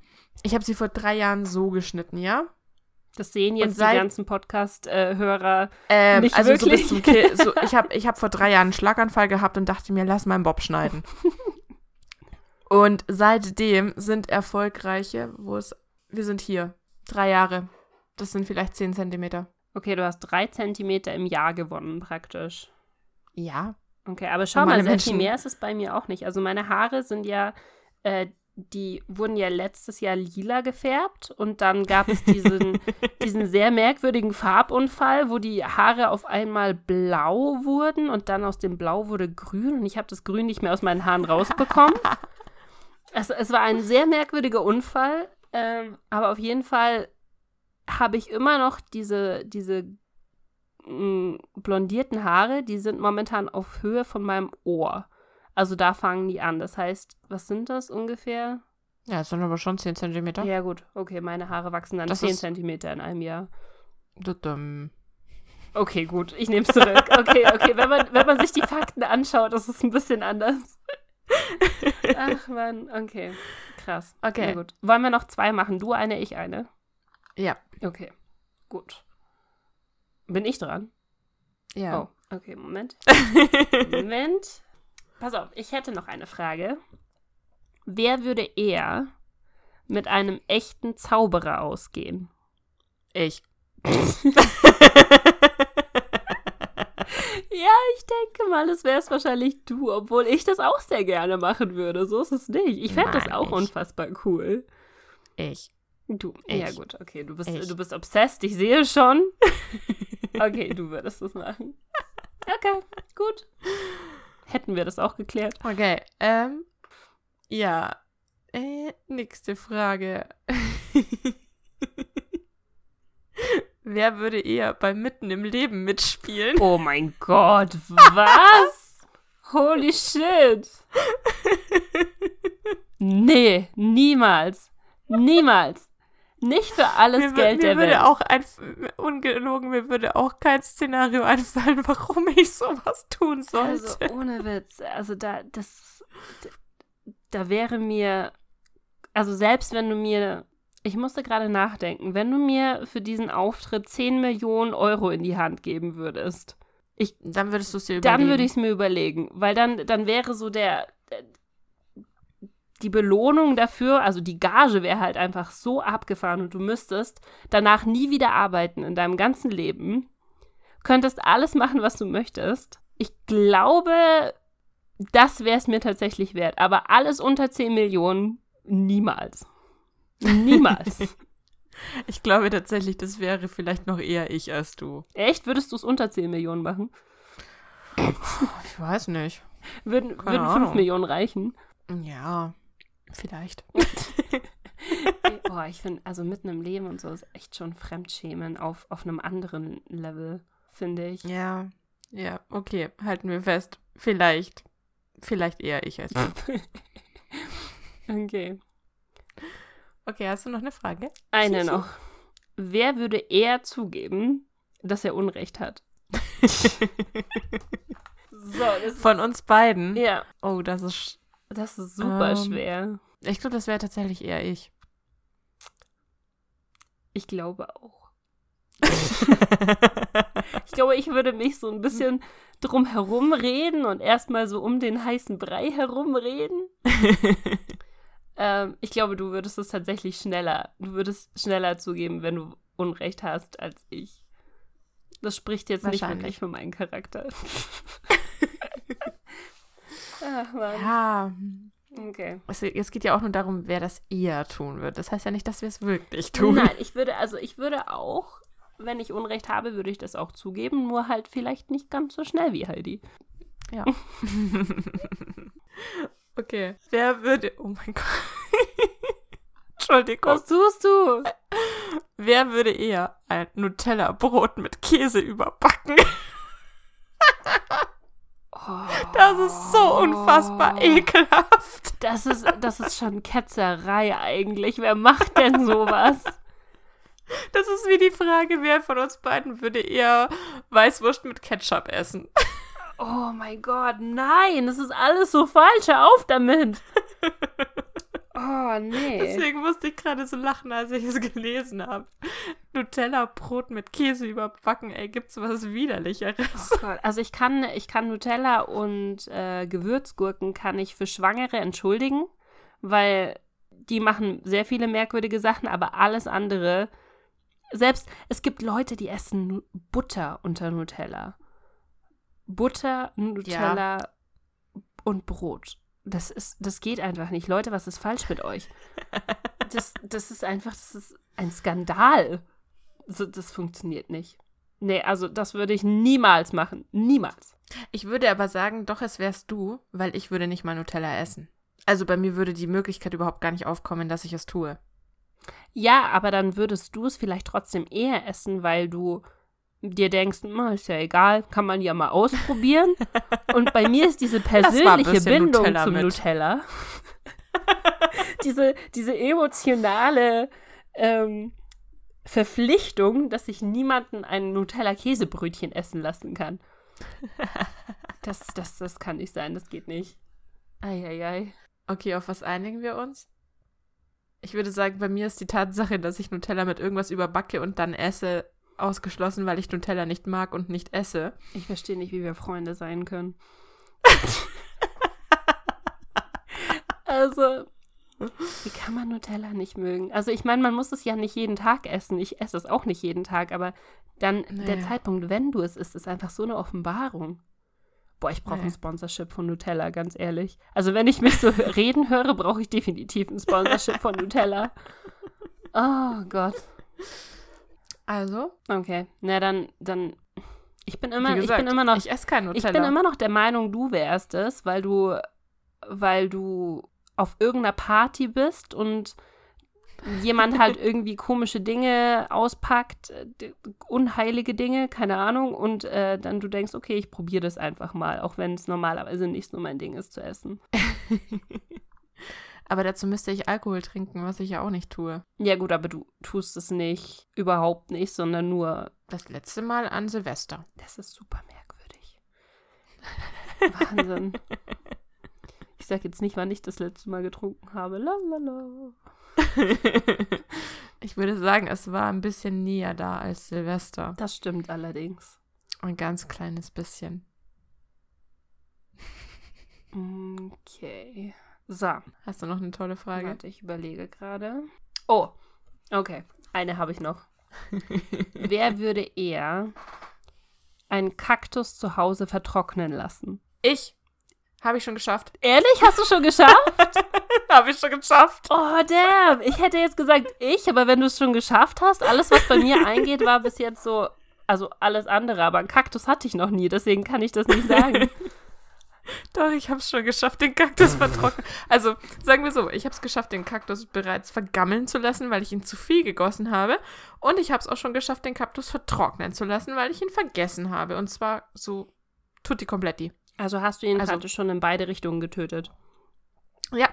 ich habe sie vor drei Jahren so geschnitten, ja? das sehen jetzt seit- die ganzen Podcast-Hörer. Ähm, Nicht also wirklich. so so, ich habe ich hab vor drei Jahren einen Schlaganfall gehabt und dachte mir, lass mal einen Bob schneiden. und seitdem sind erfolgreiche, wo es, wir sind hier, drei Jahre. Das sind vielleicht zehn Zentimeter. Okay, du hast drei Zentimeter im Jahr gewonnen, praktisch. Ja. Okay, aber schau mal, sehr viel mehr ist es bei mir auch nicht. Also meine Haare sind ja, äh, die wurden ja letztes Jahr lila gefärbt und dann gab es diesen, diesen sehr merkwürdigen Farbunfall, wo die Haare auf einmal blau wurden und dann aus dem Blau wurde grün und ich habe das Grün nicht mehr aus meinen Haaren rausbekommen. es, es war ein sehr merkwürdiger Unfall, ähm, aber auf jeden Fall habe ich immer noch diese, diese mh, blondierten Haare, die sind momentan auf Höhe von meinem Ohr. Also da fangen die an. Das heißt, was sind das ungefähr? Ja, es sind aber schon zehn Zentimeter. Ja, gut. Okay, meine Haare wachsen dann Das 10 ist- Zentimeter in einem Jahr. Dudum. Okay, gut. Ich nehme es zurück. Okay, okay. Wenn man, wenn man sich die Fakten anschaut, ist es ein bisschen anders. Ach, Mann. Okay. Krass. Okay. Na gut. Wollen wir noch zwei machen? Du eine, ich eine? Ja. Okay. Gut. Bin ich dran? Ja. Oh, okay. Moment. Moment. Pass auf, ich hätte noch eine Frage. Wer würde eher mit einem echten Zauberer ausgehen? Ich. Ja, ich denke mal, es wäre es wahrscheinlich du, obwohl ich das auch sehr gerne machen würde. So ist es nicht. Ich fände das auch ich. unfassbar cool. Ich. Du. Ich. Ja, gut, okay. Du bist, Ich. du bist obsessed, ich sehe schon. Okay, du würdest das machen. Okay, gut. Hätten wir das auch geklärt. Okay. Ähm. Ja. Äh, nächste Frage. Wer würde eher bei Mitten im Leben mitspielen? Oh mein Gott, was? Holy shit. Nee, niemals. Niemals. Nicht für alles mir, Geld mir der würde Welt. auch ein, ungelogen, mir würde auch kein Szenario einfallen, warum ich sowas tun sollte. Also ohne Witz, also da, das, da wäre mir, also selbst wenn du mir, ich musste gerade nachdenken, wenn du mir für diesen Auftritt 10 Millionen Euro in die Hand geben würdest, dann würdest du es dir überlegen. dann würde ich es mir überlegen, weil dann, dann wäre so der, die Belohnung dafür, also die Gage wäre halt einfach so abgefahren und du müsstest danach nie wieder arbeiten in deinem ganzen Leben, könntest alles machen, was du möchtest. Ich glaube, das wäre es mir tatsächlich wert, aber alles unter 10 Millionen niemals. Niemals. Ich glaube tatsächlich, das wäre vielleicht noch eher ich als du. Echt? Würdest du es unter 10 Millionen machen? Ich weiß nicht. Würden, Keine würden 5 Ahnung. Millionen reichen? Ja, vielleicht. Boah, ich finde, also mitten im Leben und so ist echt schon Fremdschämen auf, auf einem anderen Level, finde ich. Ja, ja, okay, halten wir fest. Vielleicht, vielleicht eher ich als du. Okay. Okay, hast du noch eine Frage? Eine Schieß noch. Wer würde eher zugeben, dass er Unrecht hat? So, Von uns beiden? ja, Oh, das ist. das ist super Ähm. schwer. Ich glaube, das wäre tatsächlich eher ich. Ich glaube auch. Ich glaube, ich würde mich so ein bisschen drum herum reden und erstmal so um den heißen Brei herum reden. Ähm, ich glaube, du würdest es tatsächlich schneller. Du würdest schneller zugeben, wenn du Unrecht hast, als ich. Das spricht jetzt nicht wirklich für meinen Charakter. Ach, Mann. ja, Okay. es, es geht ja auch nur darum, wer das eher tun wird. Das heißt ja nicht, dass wir es wirklich tun. Nein, ich würde, also ich würde auch, wenn ich Unrecht habe, würde ich das auch zugeben, nur halt vielleicht nicht ganz so schnell wie Heidi. Ja. okay. Wer würde. Oh mein Gott. Entschuldigung. Was tust du? Wer würde eher ein Nutella-Brot mit Käse überbacken? Das ist so unfassbar ekelhaft. Das ist, das ist schon Ketzerei eigentlich. Wer macht denn sowas? Das ist wie die Frage, wer von uns beiden würde eher Weißwurst mit Ketchup essen. Oh mein Gott, nein, das ist alles so falsch. Hör auf damit. Oh, nee. Deswegen musste ich gerade so lachen, als ich es gelesen habe. Nutella-Brot mit Käse überbacken, ey, gibt's was widerlicheres? Oh. Also ich kann, ich kann Nutella und äh, Gewürzgurken kann ich für Schwangere entschuldigen, weil die machen sehr viele merkwürdige Sachen, aber alles andere, selbst es gibt Leute, die essen Butter unter Nutella. Butter, Nutella und Brot. Das ist, das geht einfach nicht. Leute, was ist falsch mit euch? Das, das ist einfach, das ist ein Skandal. So, das funktioniert nicht. Nee, also das würde ich niemals machen. Niemals. Ich würde aber sagen, doch, es wärst du, weil ich würde nicht mal Nutella essen. Also bei mir würde die Möglichkeit überhaupt gar nicht aufkommen, dass ich es tue. Ja, aber dann würdest du es vielleicht trotzdem eher essen, weil du dir denkst, "Na, ist ja egal, kann man ja mal ausprobieren. Und bei mir ist diese persönliche Bindung Nutella zum mit. Nutella, diese, diese emotionale ähm, Verpflichtung, dass ich niemanden ein Nutella-Käsebrötchen essen lassen kann. Das, das, das kann nicht sein, das geht nicht. Eieiei. Okay, auf was einigen wir uns? Ich würde sagen, bei mir ist die Tatsache, dass ich Nutella mit irgendwas überbacke und dann esse, ausgeschlossen, weil ich Nutella nicht mag und nicht esse. Ich verstehe nicht, wie wir Freunde sein können. also, wie kann man Nutella nicht mögen? Also, ich meine, man muss es ja nicht jeden Tag essen. Ich esse es auch nicht jeden Tag, aber dann der Naja. Zeitpunkt, wenn du es isst, ist einfach so eine Offenbarung. Boah, ich brauche ein Sponsorship von Nutella, ganz ehrlich. Also, wenn ich mich so reden höre, brauche ich definitiv ein Sponsorship von Nutella. Oh Gott. Also, Okay, na dann, dann. Ich bin immer, gesagt, ich bin immer noch ich esse kein Ich Nutella. bin immer noch der Meinung, du wärst es, weil du, weil du auf irgendeiner Party bist und jemand halt irgendwie komische Dinge auspackt, unheilige Dinge, keine Ahnung, und äh, dann du denkst, okay, ich probiere das einfach mal, auch wenn es normalerweise nicht so mein Ding ist zu essen. aber dazu müsste ich Alkohol trinken, was ich ja auch nicht tue. Ja gut, aber du tust es nicht, überhaupt nicht, sondern nur, Das letzte Mal an Silvester. das ist super merkwürdig. Wahnsinn. Ich sag jetzt nicht, wann ich das letzte Mal getrunken habe. Lalala. ich würde sagen, es war ein bisschen näher da als Silvester. Das stimmt allerdings. Ein ganz kleines bisschen. Okay. So, Hast du noch eine tolle Frage? warte, ich überlege gerade. Oh, okay. Eine habe ich noch. Wer würde eher einen Kaktus zu Hause vertrocknen lassen? Ich. Habe ich schon geschafft. Ehrlich? Hast du schon geschafft? Habe ich schon geschafft. Oh, damn. Ich hätte jetzt gesagt ich, aber wenn du es schon geschafft hast, alles, was bei mir eingeht, war bis jetzt so, also alles andere, aber einen Kaktus hatte ich noch nie, deswegen kann ich das nicht sagen. Doch, ich habe es schon geschafft, den Kaktus vertrocknen. Also, sagen wir so, ich habe es geschafft, den Kaktus bereits vergammeln zu lassen, weil ich ihn zu viel gegossen habe. Und ich habe es auch schon geschafft, den Kaktus vertrocknen zu lassen, weil ich ihn vergessen habe. Und zwar so tutti kompletti. Also hast du ihn Also- praktisch schon in beide Richtungen getötet. Ja.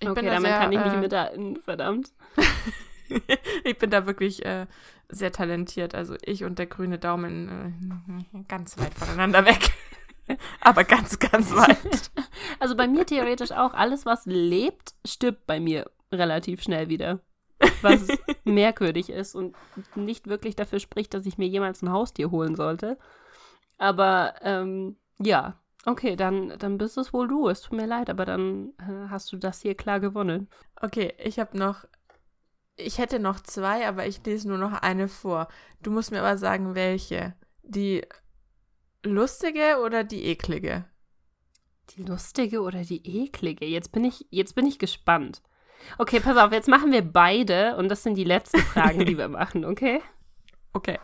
Ich okay, bin da damit sehr, kann ich mich äh, mithalten, verdammt. ich bin da wirklich äh, sehr talentiert. Also ich und der grüne Daumen äh, ganz weit voneinander weg. Aber ganz, ganz weit. Also bei mir theoretisch auch, alles, was lebt, stirbt bei mir relativ schnell wieder. Was merkwürdig ist und nicht wirklich dafür spricht, dass ich mir jemals ein Haustier holen sollte. Aber ähm, ja, okay, dann, dann bist es wohl du. Es tut mir leid, aber dann äh, hast du das hier klar gewonnen. Okay, ich habe noch. Ich hätte noch zwei, aber ich lese nur noch eine vor. Du musst mir aber sagen, welche. Die lustige oder die eklige? Die lustige oder die eklige? Jetzt bin ich, jetzt bin ich gespannt. Okay, pass auf, jetzt machen wir beide und das sind die letzten Fragen, die wir machen, okay? Okay.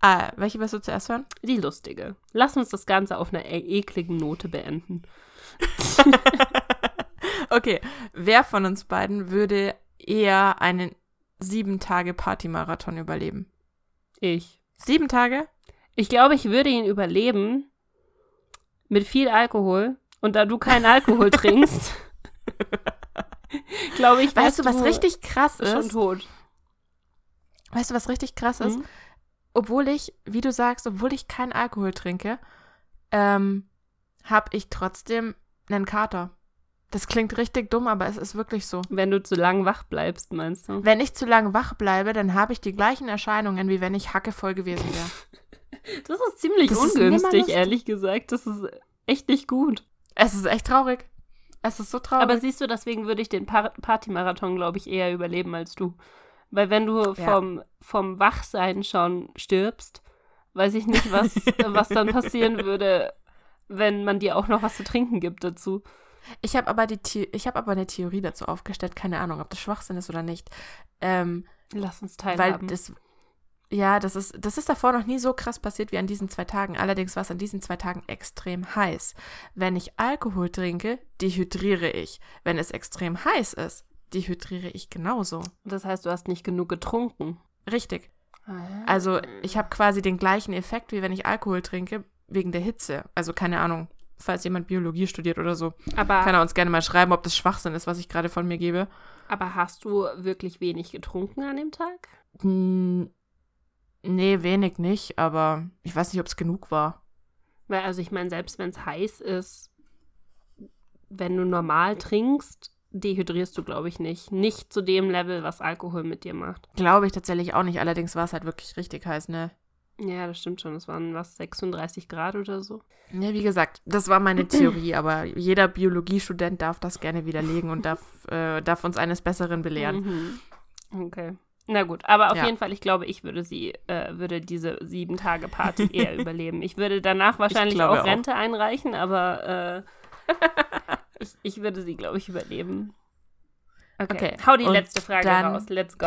Ah, welche wirst du zuerst hören? Die lustige. Lass uns das Ganze auf einer ekligen Note beenden. okay, wer von uns beiden würde eher einen sieben Tage Party-Marathon überleben? Ich. Sieben Tage? Ich glaube, ich würde ihn überleben mit viel Alkohol. Und da du keinen Alkohol trinkst, glaube ich, Weißt du, was richtig krass schon ist? tot. Weißt du, was richtig krass ist? Mhm. Obwohl ich, wie du sagst, obwohl ich keinen Alkohol trinke, ähm, habe ich trotzdem einen Kater. Das klingt richtig dumm, aber es ist wirklich so. Wenn du zu lang wach bleibst, meinst du? Wenn ich zu lange wach bleibe, dann habe ich die gleichen Erscheinungen, wie wenn ich hackevoll gewesen wäre. Das ist ziemlich Das ist ungünstig, lustig. ehrlich gesagt. Das ist echt nicht gut. Es ist echt traurig. Es ist so traurig. Aber siehst du, deswegen würde ich den Par Partymarathon, glaube ich, eher überleben als du. Weil wenn du Ja. vom, vom Wachsein schon stirbst, weiß ich nicht, was, was dann passieren würde, wenn man dir auch noch was zu trinken gibt dazu. Ich habe aber, die The ich hab aber eine Theorie dazu aufgestellt. Keine Ahnung, ob das Schwachsinn ist oder nicht. Ähm, Lass uns weil teilhaben. das, ja, das ist, das ist davor noch nie so krass passiert wie an diesen zwei Tagen. Allerdings war es an diesen zwei Tagen extrem heiß. Wenn ich Alkohol trinke, dehydriere ich. Wenn es extrem heiß ist, dehydriere ich genauso. das heißt, du hast nicht genug getrunken. Richtig. Also ich habe quasi den gleichen Effekt, wie wenn ich Alkohol trinke, wegen der Hitze. Also keine Ahnung, falls jemand Biologie studiert oder so, aber, kann er uns gerne mal schreiben, ob das Schwachsinn ist, was ich gerade von mir gebe. aber hast du wirklich wenig getrunken an dem Tag? Nee, wenig nicht, aber ich weiß nicht, ob es genug war. Weil, also ich meine, selbst wenn es heiß ist, wenn du normal trinkst, dehydrierst du, glaube ich, nicht. Nicht zu dem Level, was Alkohol mit dir macht. Glaube ich tatsächlich auch nicht. Allerdings war es halt wirklich richtig heiß, ne? Ja, das stimmt schon. Es waren was, 36 Grad oder so. Ja, wie gesagt, das war meine Theorie, aber jeder Biologiestudent darf das gerne widerlegen und darf, äh, darf uns eines Besseren belehren. Mhm. Okay. Na gut, aber auf Ja. jeden Fall, ich glaube, ich würde sie, äh, würde diese sieben Tage Party eher überleben. Ich würde danach wahrscheinlich auch glaube auch. Rente einreichen, aber äh, ich, ich würde sie, glaube ich, überleben. Okay. Okay, Hau die und letzte Frage raus. Let's go.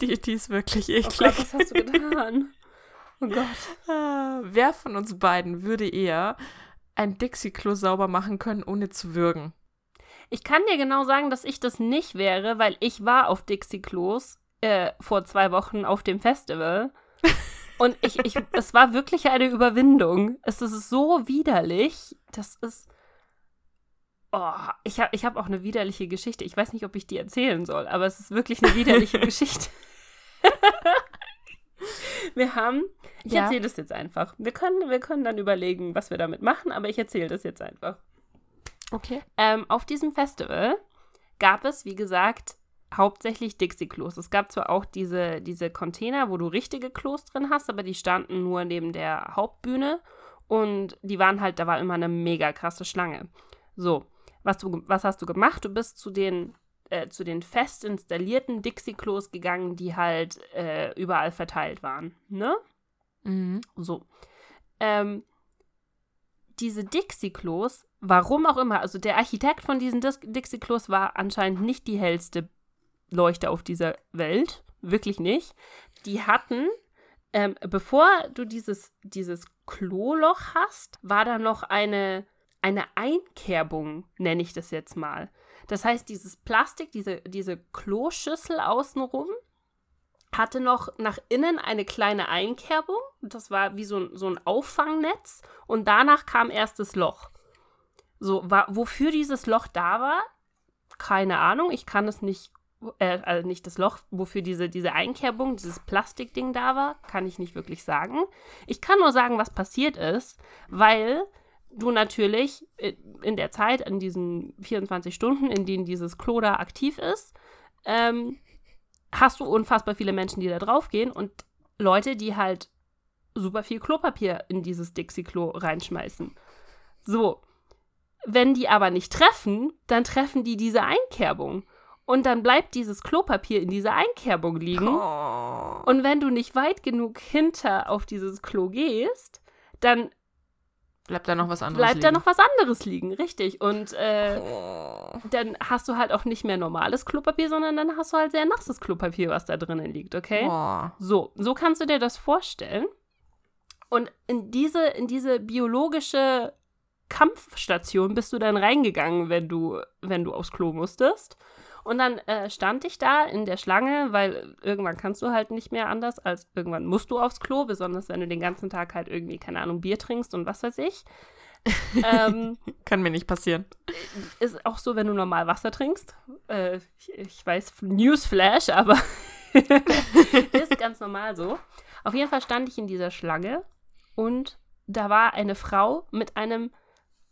Die, die ist wirklich Oh eklig. Gott, was hast du getan? Oh Gott. Ah, Wer von uns beiden würde eher ein Dixie-Klo sauber machen können, ohne zu würgen? Ich kann dir genau sagen, dass ich das nicht wäre, weil ich war auf Dixie-Klos äh, vor zwei Wochen auf dem Festival. Und ich, ich, es war wirklich eine Überwindung. Es ist so widerlich. Das ist. Oh, ich habe ich hab auch eine widerliche Geschichte. Ich weiß nicht, ob ich die erzählen soll, aber es ist wirklich eine widerliche Geschichte. wir haben. Ich Ja. erzähle das jetzt einfach. Wir können, wir können dann überlegen, was wir damit machen, aber ich erzähle das jetzt einfach. Okay. Ähm, auf diesem Festival gab es, wie gesagt, hauptsächlich Dixie-Klos. Es gab zwar auch diese, diese Container, wo du richtige Klos drin hast, aber die standen nur neben der Hauptbühne und die waren halt, da war immer eine mega krasse Schlange. So, was, du, was hast du gemacht? Du bist zu den, äh, zu den fest installierten Dixie-Klos gegangen, die halt äh, überall verteilt waren, ne? Mhm. So. Ähm, diese Dixie-Klos, warum auch immer, also der Architekt von diesen Dixie-Klos war anscheinend nicht die hellste Leuchte auf dieser Welt. Wirklich nicht. Die hatten, ähm, bevor du dieses, dieses Kloloch hast, war da noch eine, eine Einkerbung, nenne ich das jetzt mal. Das heißt, dieses Plastik, diese, diese Kloschüssel außenrum, hatte noch nach innen eine kleine Einkerbung. Das war wie so ein, so ein Auffangnetz. Und danach kam erst das Loch. So, war, wofür dieses Loch da war, keine Ahnung. Ich kann es nicht, äh, also nicht das Loch, wofür diese, diese Einkerbung, dieses Plastikding da war, kann ich nicht wirklich sagen. Ich kann nur sagen, was passiert ist, weil du natürlich äh, in der Zeit, in diesen 24 Stunden, in denen dieses Klo da aktiv ist, ähm, hast du unfassbar viele Menschen, die da draufgehen und Leute, die halt super viel Klopapier in dieses Dixie-Klo reinschmeißen. So. Wenn die aber nicht treffen, dann treffen die diese Einkerbung. Und dann bleibt dieses Klopapier in dieser Einkerbung liegen. Oh. Und wenn du nicht weit genug hinter auf dieses Klo gehst, dann Bleibt da noch was anderes bleibt da liegen? noch was anderes liegen, richtig. Und äh, Oh. dann hast du halt auch nicht mehr normales Klopapier, sondern dann hast du halt sehr nasses Klopapier, was da drinnen liegt, okay? Oh. So, so kannst du dir das vorstellen. Und in diese, in diese biologische Kampfstation bist du dann reingegangen, wenn du, wenn du aufs Klo musstest. Und dann äh, stand ich da in der Schlange, weil irgendwann kannst du halt nicht mehr anders, als irgendwann musst du aufs Klo, besonders wenn du den ganzen Tag halt irgendwie, keine Ahnung, Bier trinkst und was weiß ich. ähm, Kann mir nicht passieren. ist auch so, wenn du normal Wasser trinkst. Äh, ich, ich weiß, Newsflash, aber ist ganz normal so. Auf jeden Fall stand ich in dieser Schlange und da war eine Frau mit einem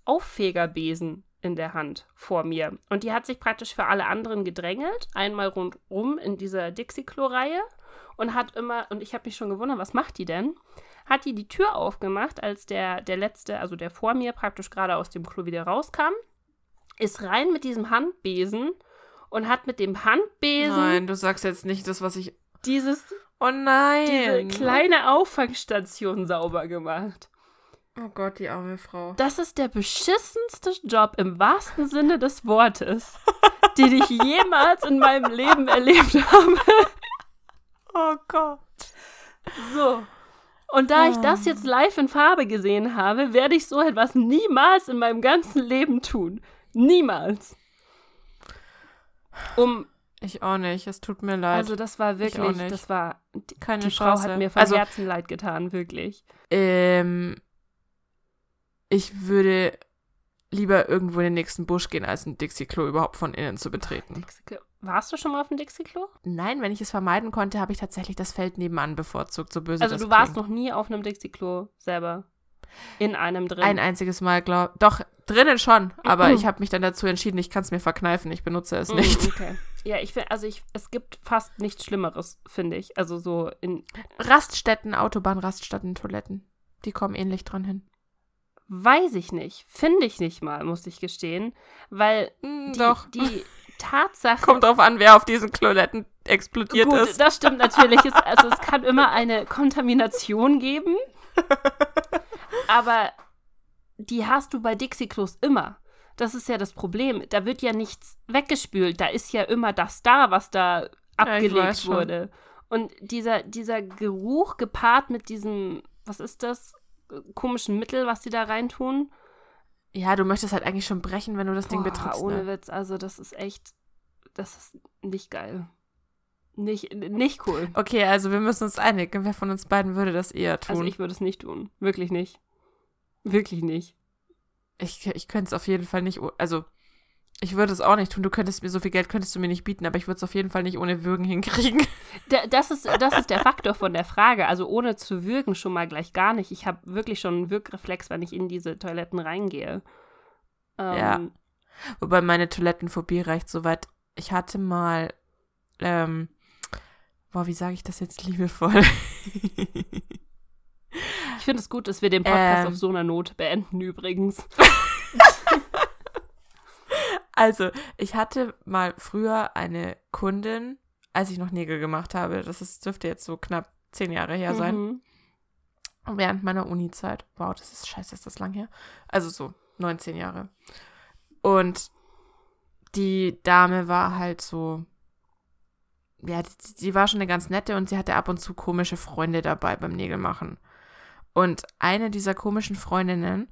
Auffegerbesen in der Hand vor mir. Und die hat sich praktisch für alle anderen gedrängelt, einmal rundum in dieser Dixie-Klo-Reihe und hat immer, und ich habe mich schon gewundert, was macht die denn? Hat die die Tür aufgemacht, als der, der letzte, also der vor mir praktisch gerade aus dem Klo wieder rauskam, ist rein mit diesem Handbesen und hat mit dem Handbesen Nein, du sagst jetzt nicht das, was ich. dieses, Oh nein. diese kleine Auffangstation sauber gemacht. Oh Gott, die arme Frau. Das ist der beschissenste Job im wahrsten Sinne des Wortes, den ich jemals in meinem Leben erlebt habe. Oh Gott. So. Und da ich Ah. das jetzt live in Farbe gesehen habe, werde ich so etwas niemals in meinem ganzen Leben tun. Niemals. Um, Ich auch nicht. Es tut mir leid. also das war wirklich, nicht. das war, die, Keine die Frau Chance. hat mir von Also- Herzen leid getan, wirklich. ähm, ich würde lieber irgendwo in den nächsten Busch gehen, als ein Dixie-Klo überhaupt von innen zu betreten. Warst du schon mal auf dem Dixie-Klo? Nein, wenn ich es vermeiden konnte, habe ich tatsächlich das Feld nebenan bevorzugt, so böse Also du warst klingt. noch nie auf einem Dixie-Klo selber. In einem drin. Ein einziges Mal, glaub Doch, drinnen schon. Aber ich habe mich dann dazu entschieden, ich kann es mir verkneifen. Ich benutze es Mm, nicht. Okay. Ja, ich finde, also ich, es gibt fast nichts Schlimmeres, finde ich. Also so in, Raststätten, Autobahnraststätten, Toiletten. Die kommen ähnlich dran hin. Weiß ich nicht, finde ich nicht mal, muss ich gestehen, weil Mm, die, Doch. die Tatsache. Kommt drauf an, wer auf diesen Toiletten explodiert Gut, ist. das stimmt natürlich. Es, also es kann immer eine Kontamination geben, aber die hast du bei Dixie-Klos immer. Das ist ja das Problem. Da wird ja nichts weggespült. Da ist ja immer das da, was da abgelegt schon. wurde. Und dieser, dieser Geruch gepaart mit diesem, was ist das, komischen Mittel, was die da reintun. Ja, du möchtest halt eigentlich schon brechen, wenn du das Ding Boah, betrittst. Ohne Ne? Witz, also das ist echt, das ist nicht geil. Nicht, nicht cool. Okay, also wir müssen uns einigen. Wer von uns beiden würde das eher tun? Also ich würde es nicht tun. Wirklich nicht. Wirklich nicht. ich, ich könnte es auf jeden Fall nicht. Also, ich würde es auch nicht tun. Du könntest mir so viel Geld könntest du mir nicht bieten, aber ich würde es auf jeden Fall nicht ohne Würgen hinkriegen. Da, das, ist, das ist der Faktor von der Frage. Also ohne zu würgen schon mal gleich gar nicht. Ich habe wirklich schon einen Wirkreflex, wenn ich in diese Toiletten reingehe. Ähm, Ja. Wobei meine Toilettenphobie reicht so weit. Ich hatte mal, ähm, boah, wie sage ich das jetzt liebevoll? Ich finde es gut, dass wir den Podcast Ähm. auf so einer Note beenden übrigens. Also, ich hatte mal früher eine Kundin, als ich noch Nägel gemacht habe. Das ist, dürfte jetzt so knapp zehn Jahre her sein. Mhm. Während meiner Uni-Zeit. Wow, das ist scheiße, ist das lang her. Also so 19 Jahre. Und die Dame war halt so. Ja, die, die war schon eine ganz nette und sie hatte ab und zu komische Freunde dabei beim Nägelmachen. Und eine dieser komischen Freundinnen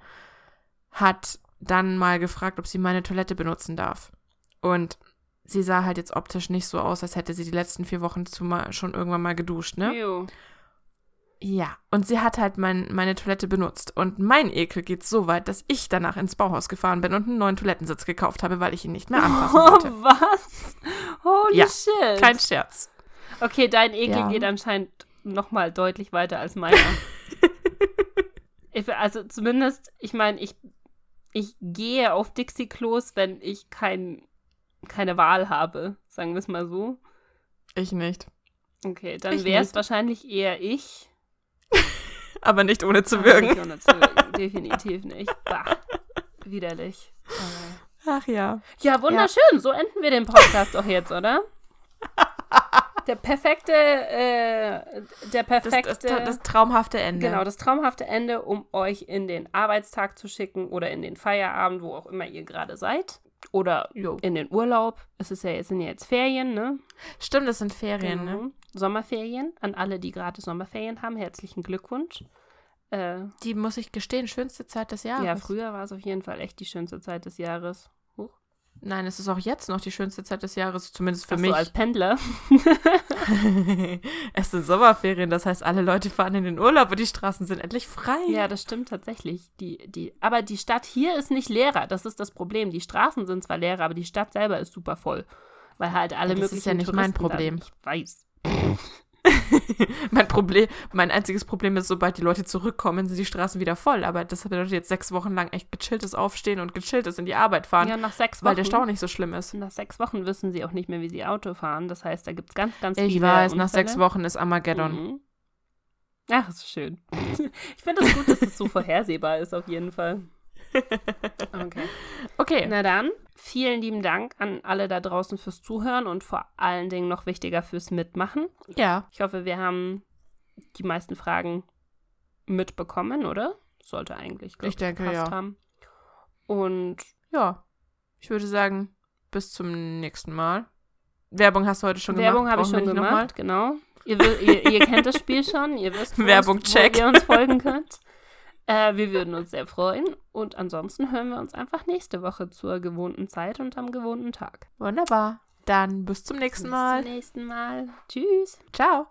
hat dann mal gefragt, ob sie meine Toilette benutzen darf. Und sie sah halt jetzt optisch nicht so aus, als hätte sie die letzten vier Wochen zu mal, schon irgendwann mal geduscht, ne? Jo. Ja, und sie hat halt mein, meine Toilette benutzt. Und mein Ekel geht so weit, dass ich danach ins Bauhaus gefahren bin und einen neuen Toilettensitz gekauft habe, weil ich ihn nicht mehr anfassen Oh, wollte. was? Holy Ja, shit. Kein Scherz. okay, dein Ekel Ja. geht anscheinend noch mal deutlich weiter als meiner. ich, also zumindest, ich meine, ich, ich gehe auf Dixie-Klos, wenn ich kein, keine Wahl habe, sagen wir es mal so. Ich nicht. Okay, dann wäre es wahrscheinlich eher ich. Aber nicht ohne zu würgen. nicht ohne zu würgen. Definitiv nicht. Bah. Widerlich. Ach ja. Ja, wunderschön. So enden wir den Podcast doch jetzt, oder? Der perfekte, äh, der Das, perfekte, das, das traumhafte Ende. genau, das traumhafte Ende, um euch in den Arbeitstag zu schicken oder in den Feierabend, wo auch immer ihr gerade seid. Oder Jo. in den Urlaub. Es ist ja, es sind ja jetzt Ferien, ne? Stimmt, das sind Ferien, ne? Genau. Sommerferien. An alle, die gerade Sommerferien haben, herzlichen Glückwunsch. Äh, Die muss ich gestehen, schönste Zeit des Jahres. ja, früher war es auf jeden Fall echt die schönste Zeit des Jahres. Nein, es ist auch jetzt noch die schönste Zeit des Jahres, zumindest für Ach mich. so, als Pendler. es sind Sommerferien, das heißt, alle Leute fahren in den Urlaub und die Straßen sind endlich frei. Ja, das stimmt tatsächlich. Die, die, aber die Stadt hier ist nicht leerer. Das ist das Problem. Die Straßen sind zwar leerer, aber die Stadt selber ist super voll. Weil halt alle Ja, das möglichen ist ja nicht Touristen mein Problem. Ich weiß. mein Problem, mein einziges Problem ist, sobald die Leute zurückkommen, sind die Straßen wieder voll. Aber das bedeutet jetzt sechs Wochen lang echt gechilltes Aufstehen und gechilltes in die Arbeit fahren, Ja, nach sechs Wochen. weil der Stau nicht so schlimm ist. Nach sechs Wochen wissen sie auch nicht mehr, wie sie Auto fahren. Das heißt, da gibt es ganz, ganz viele Ich weiß, nach Unfälle. sechs Wochen ist Armageddon. Mhm. Ach, ist schön. ich finde es gut, dass es so vorhersehbar ist, auf jeden Fall. Okay. Okay. Na dann, vielen lieben Dank an alle da draußen fürs Zuhören und vor allen Dingen noch wichtiger fürs Mitmachen. Ja. Ich hoffe, wir haben die meisten Fragen mitbekommen, oder? Sollte eigentlich, glaub Ich denke, gepasst ja. haben. Und Ja. Ich würde sagen, bis zum nächsten Mal. Werbung hast du heute schon Werbung gemacht. habe ich schon gemacht, genau. Ihr, ihr, ihr kennt das Spiel schon, ihr wisst, wo Werbung, wo ihr uns folgen könnt. Äh, wir würden uns sehr freuen. Und ansonsten hören wir uns einfach nächste Woche zur gewohnten Zeit und am gewohnten Tag. Wunderbar. Dann bis zum nächsten Mal. Bis zum nächsten Mal. Tschüss. Ciao.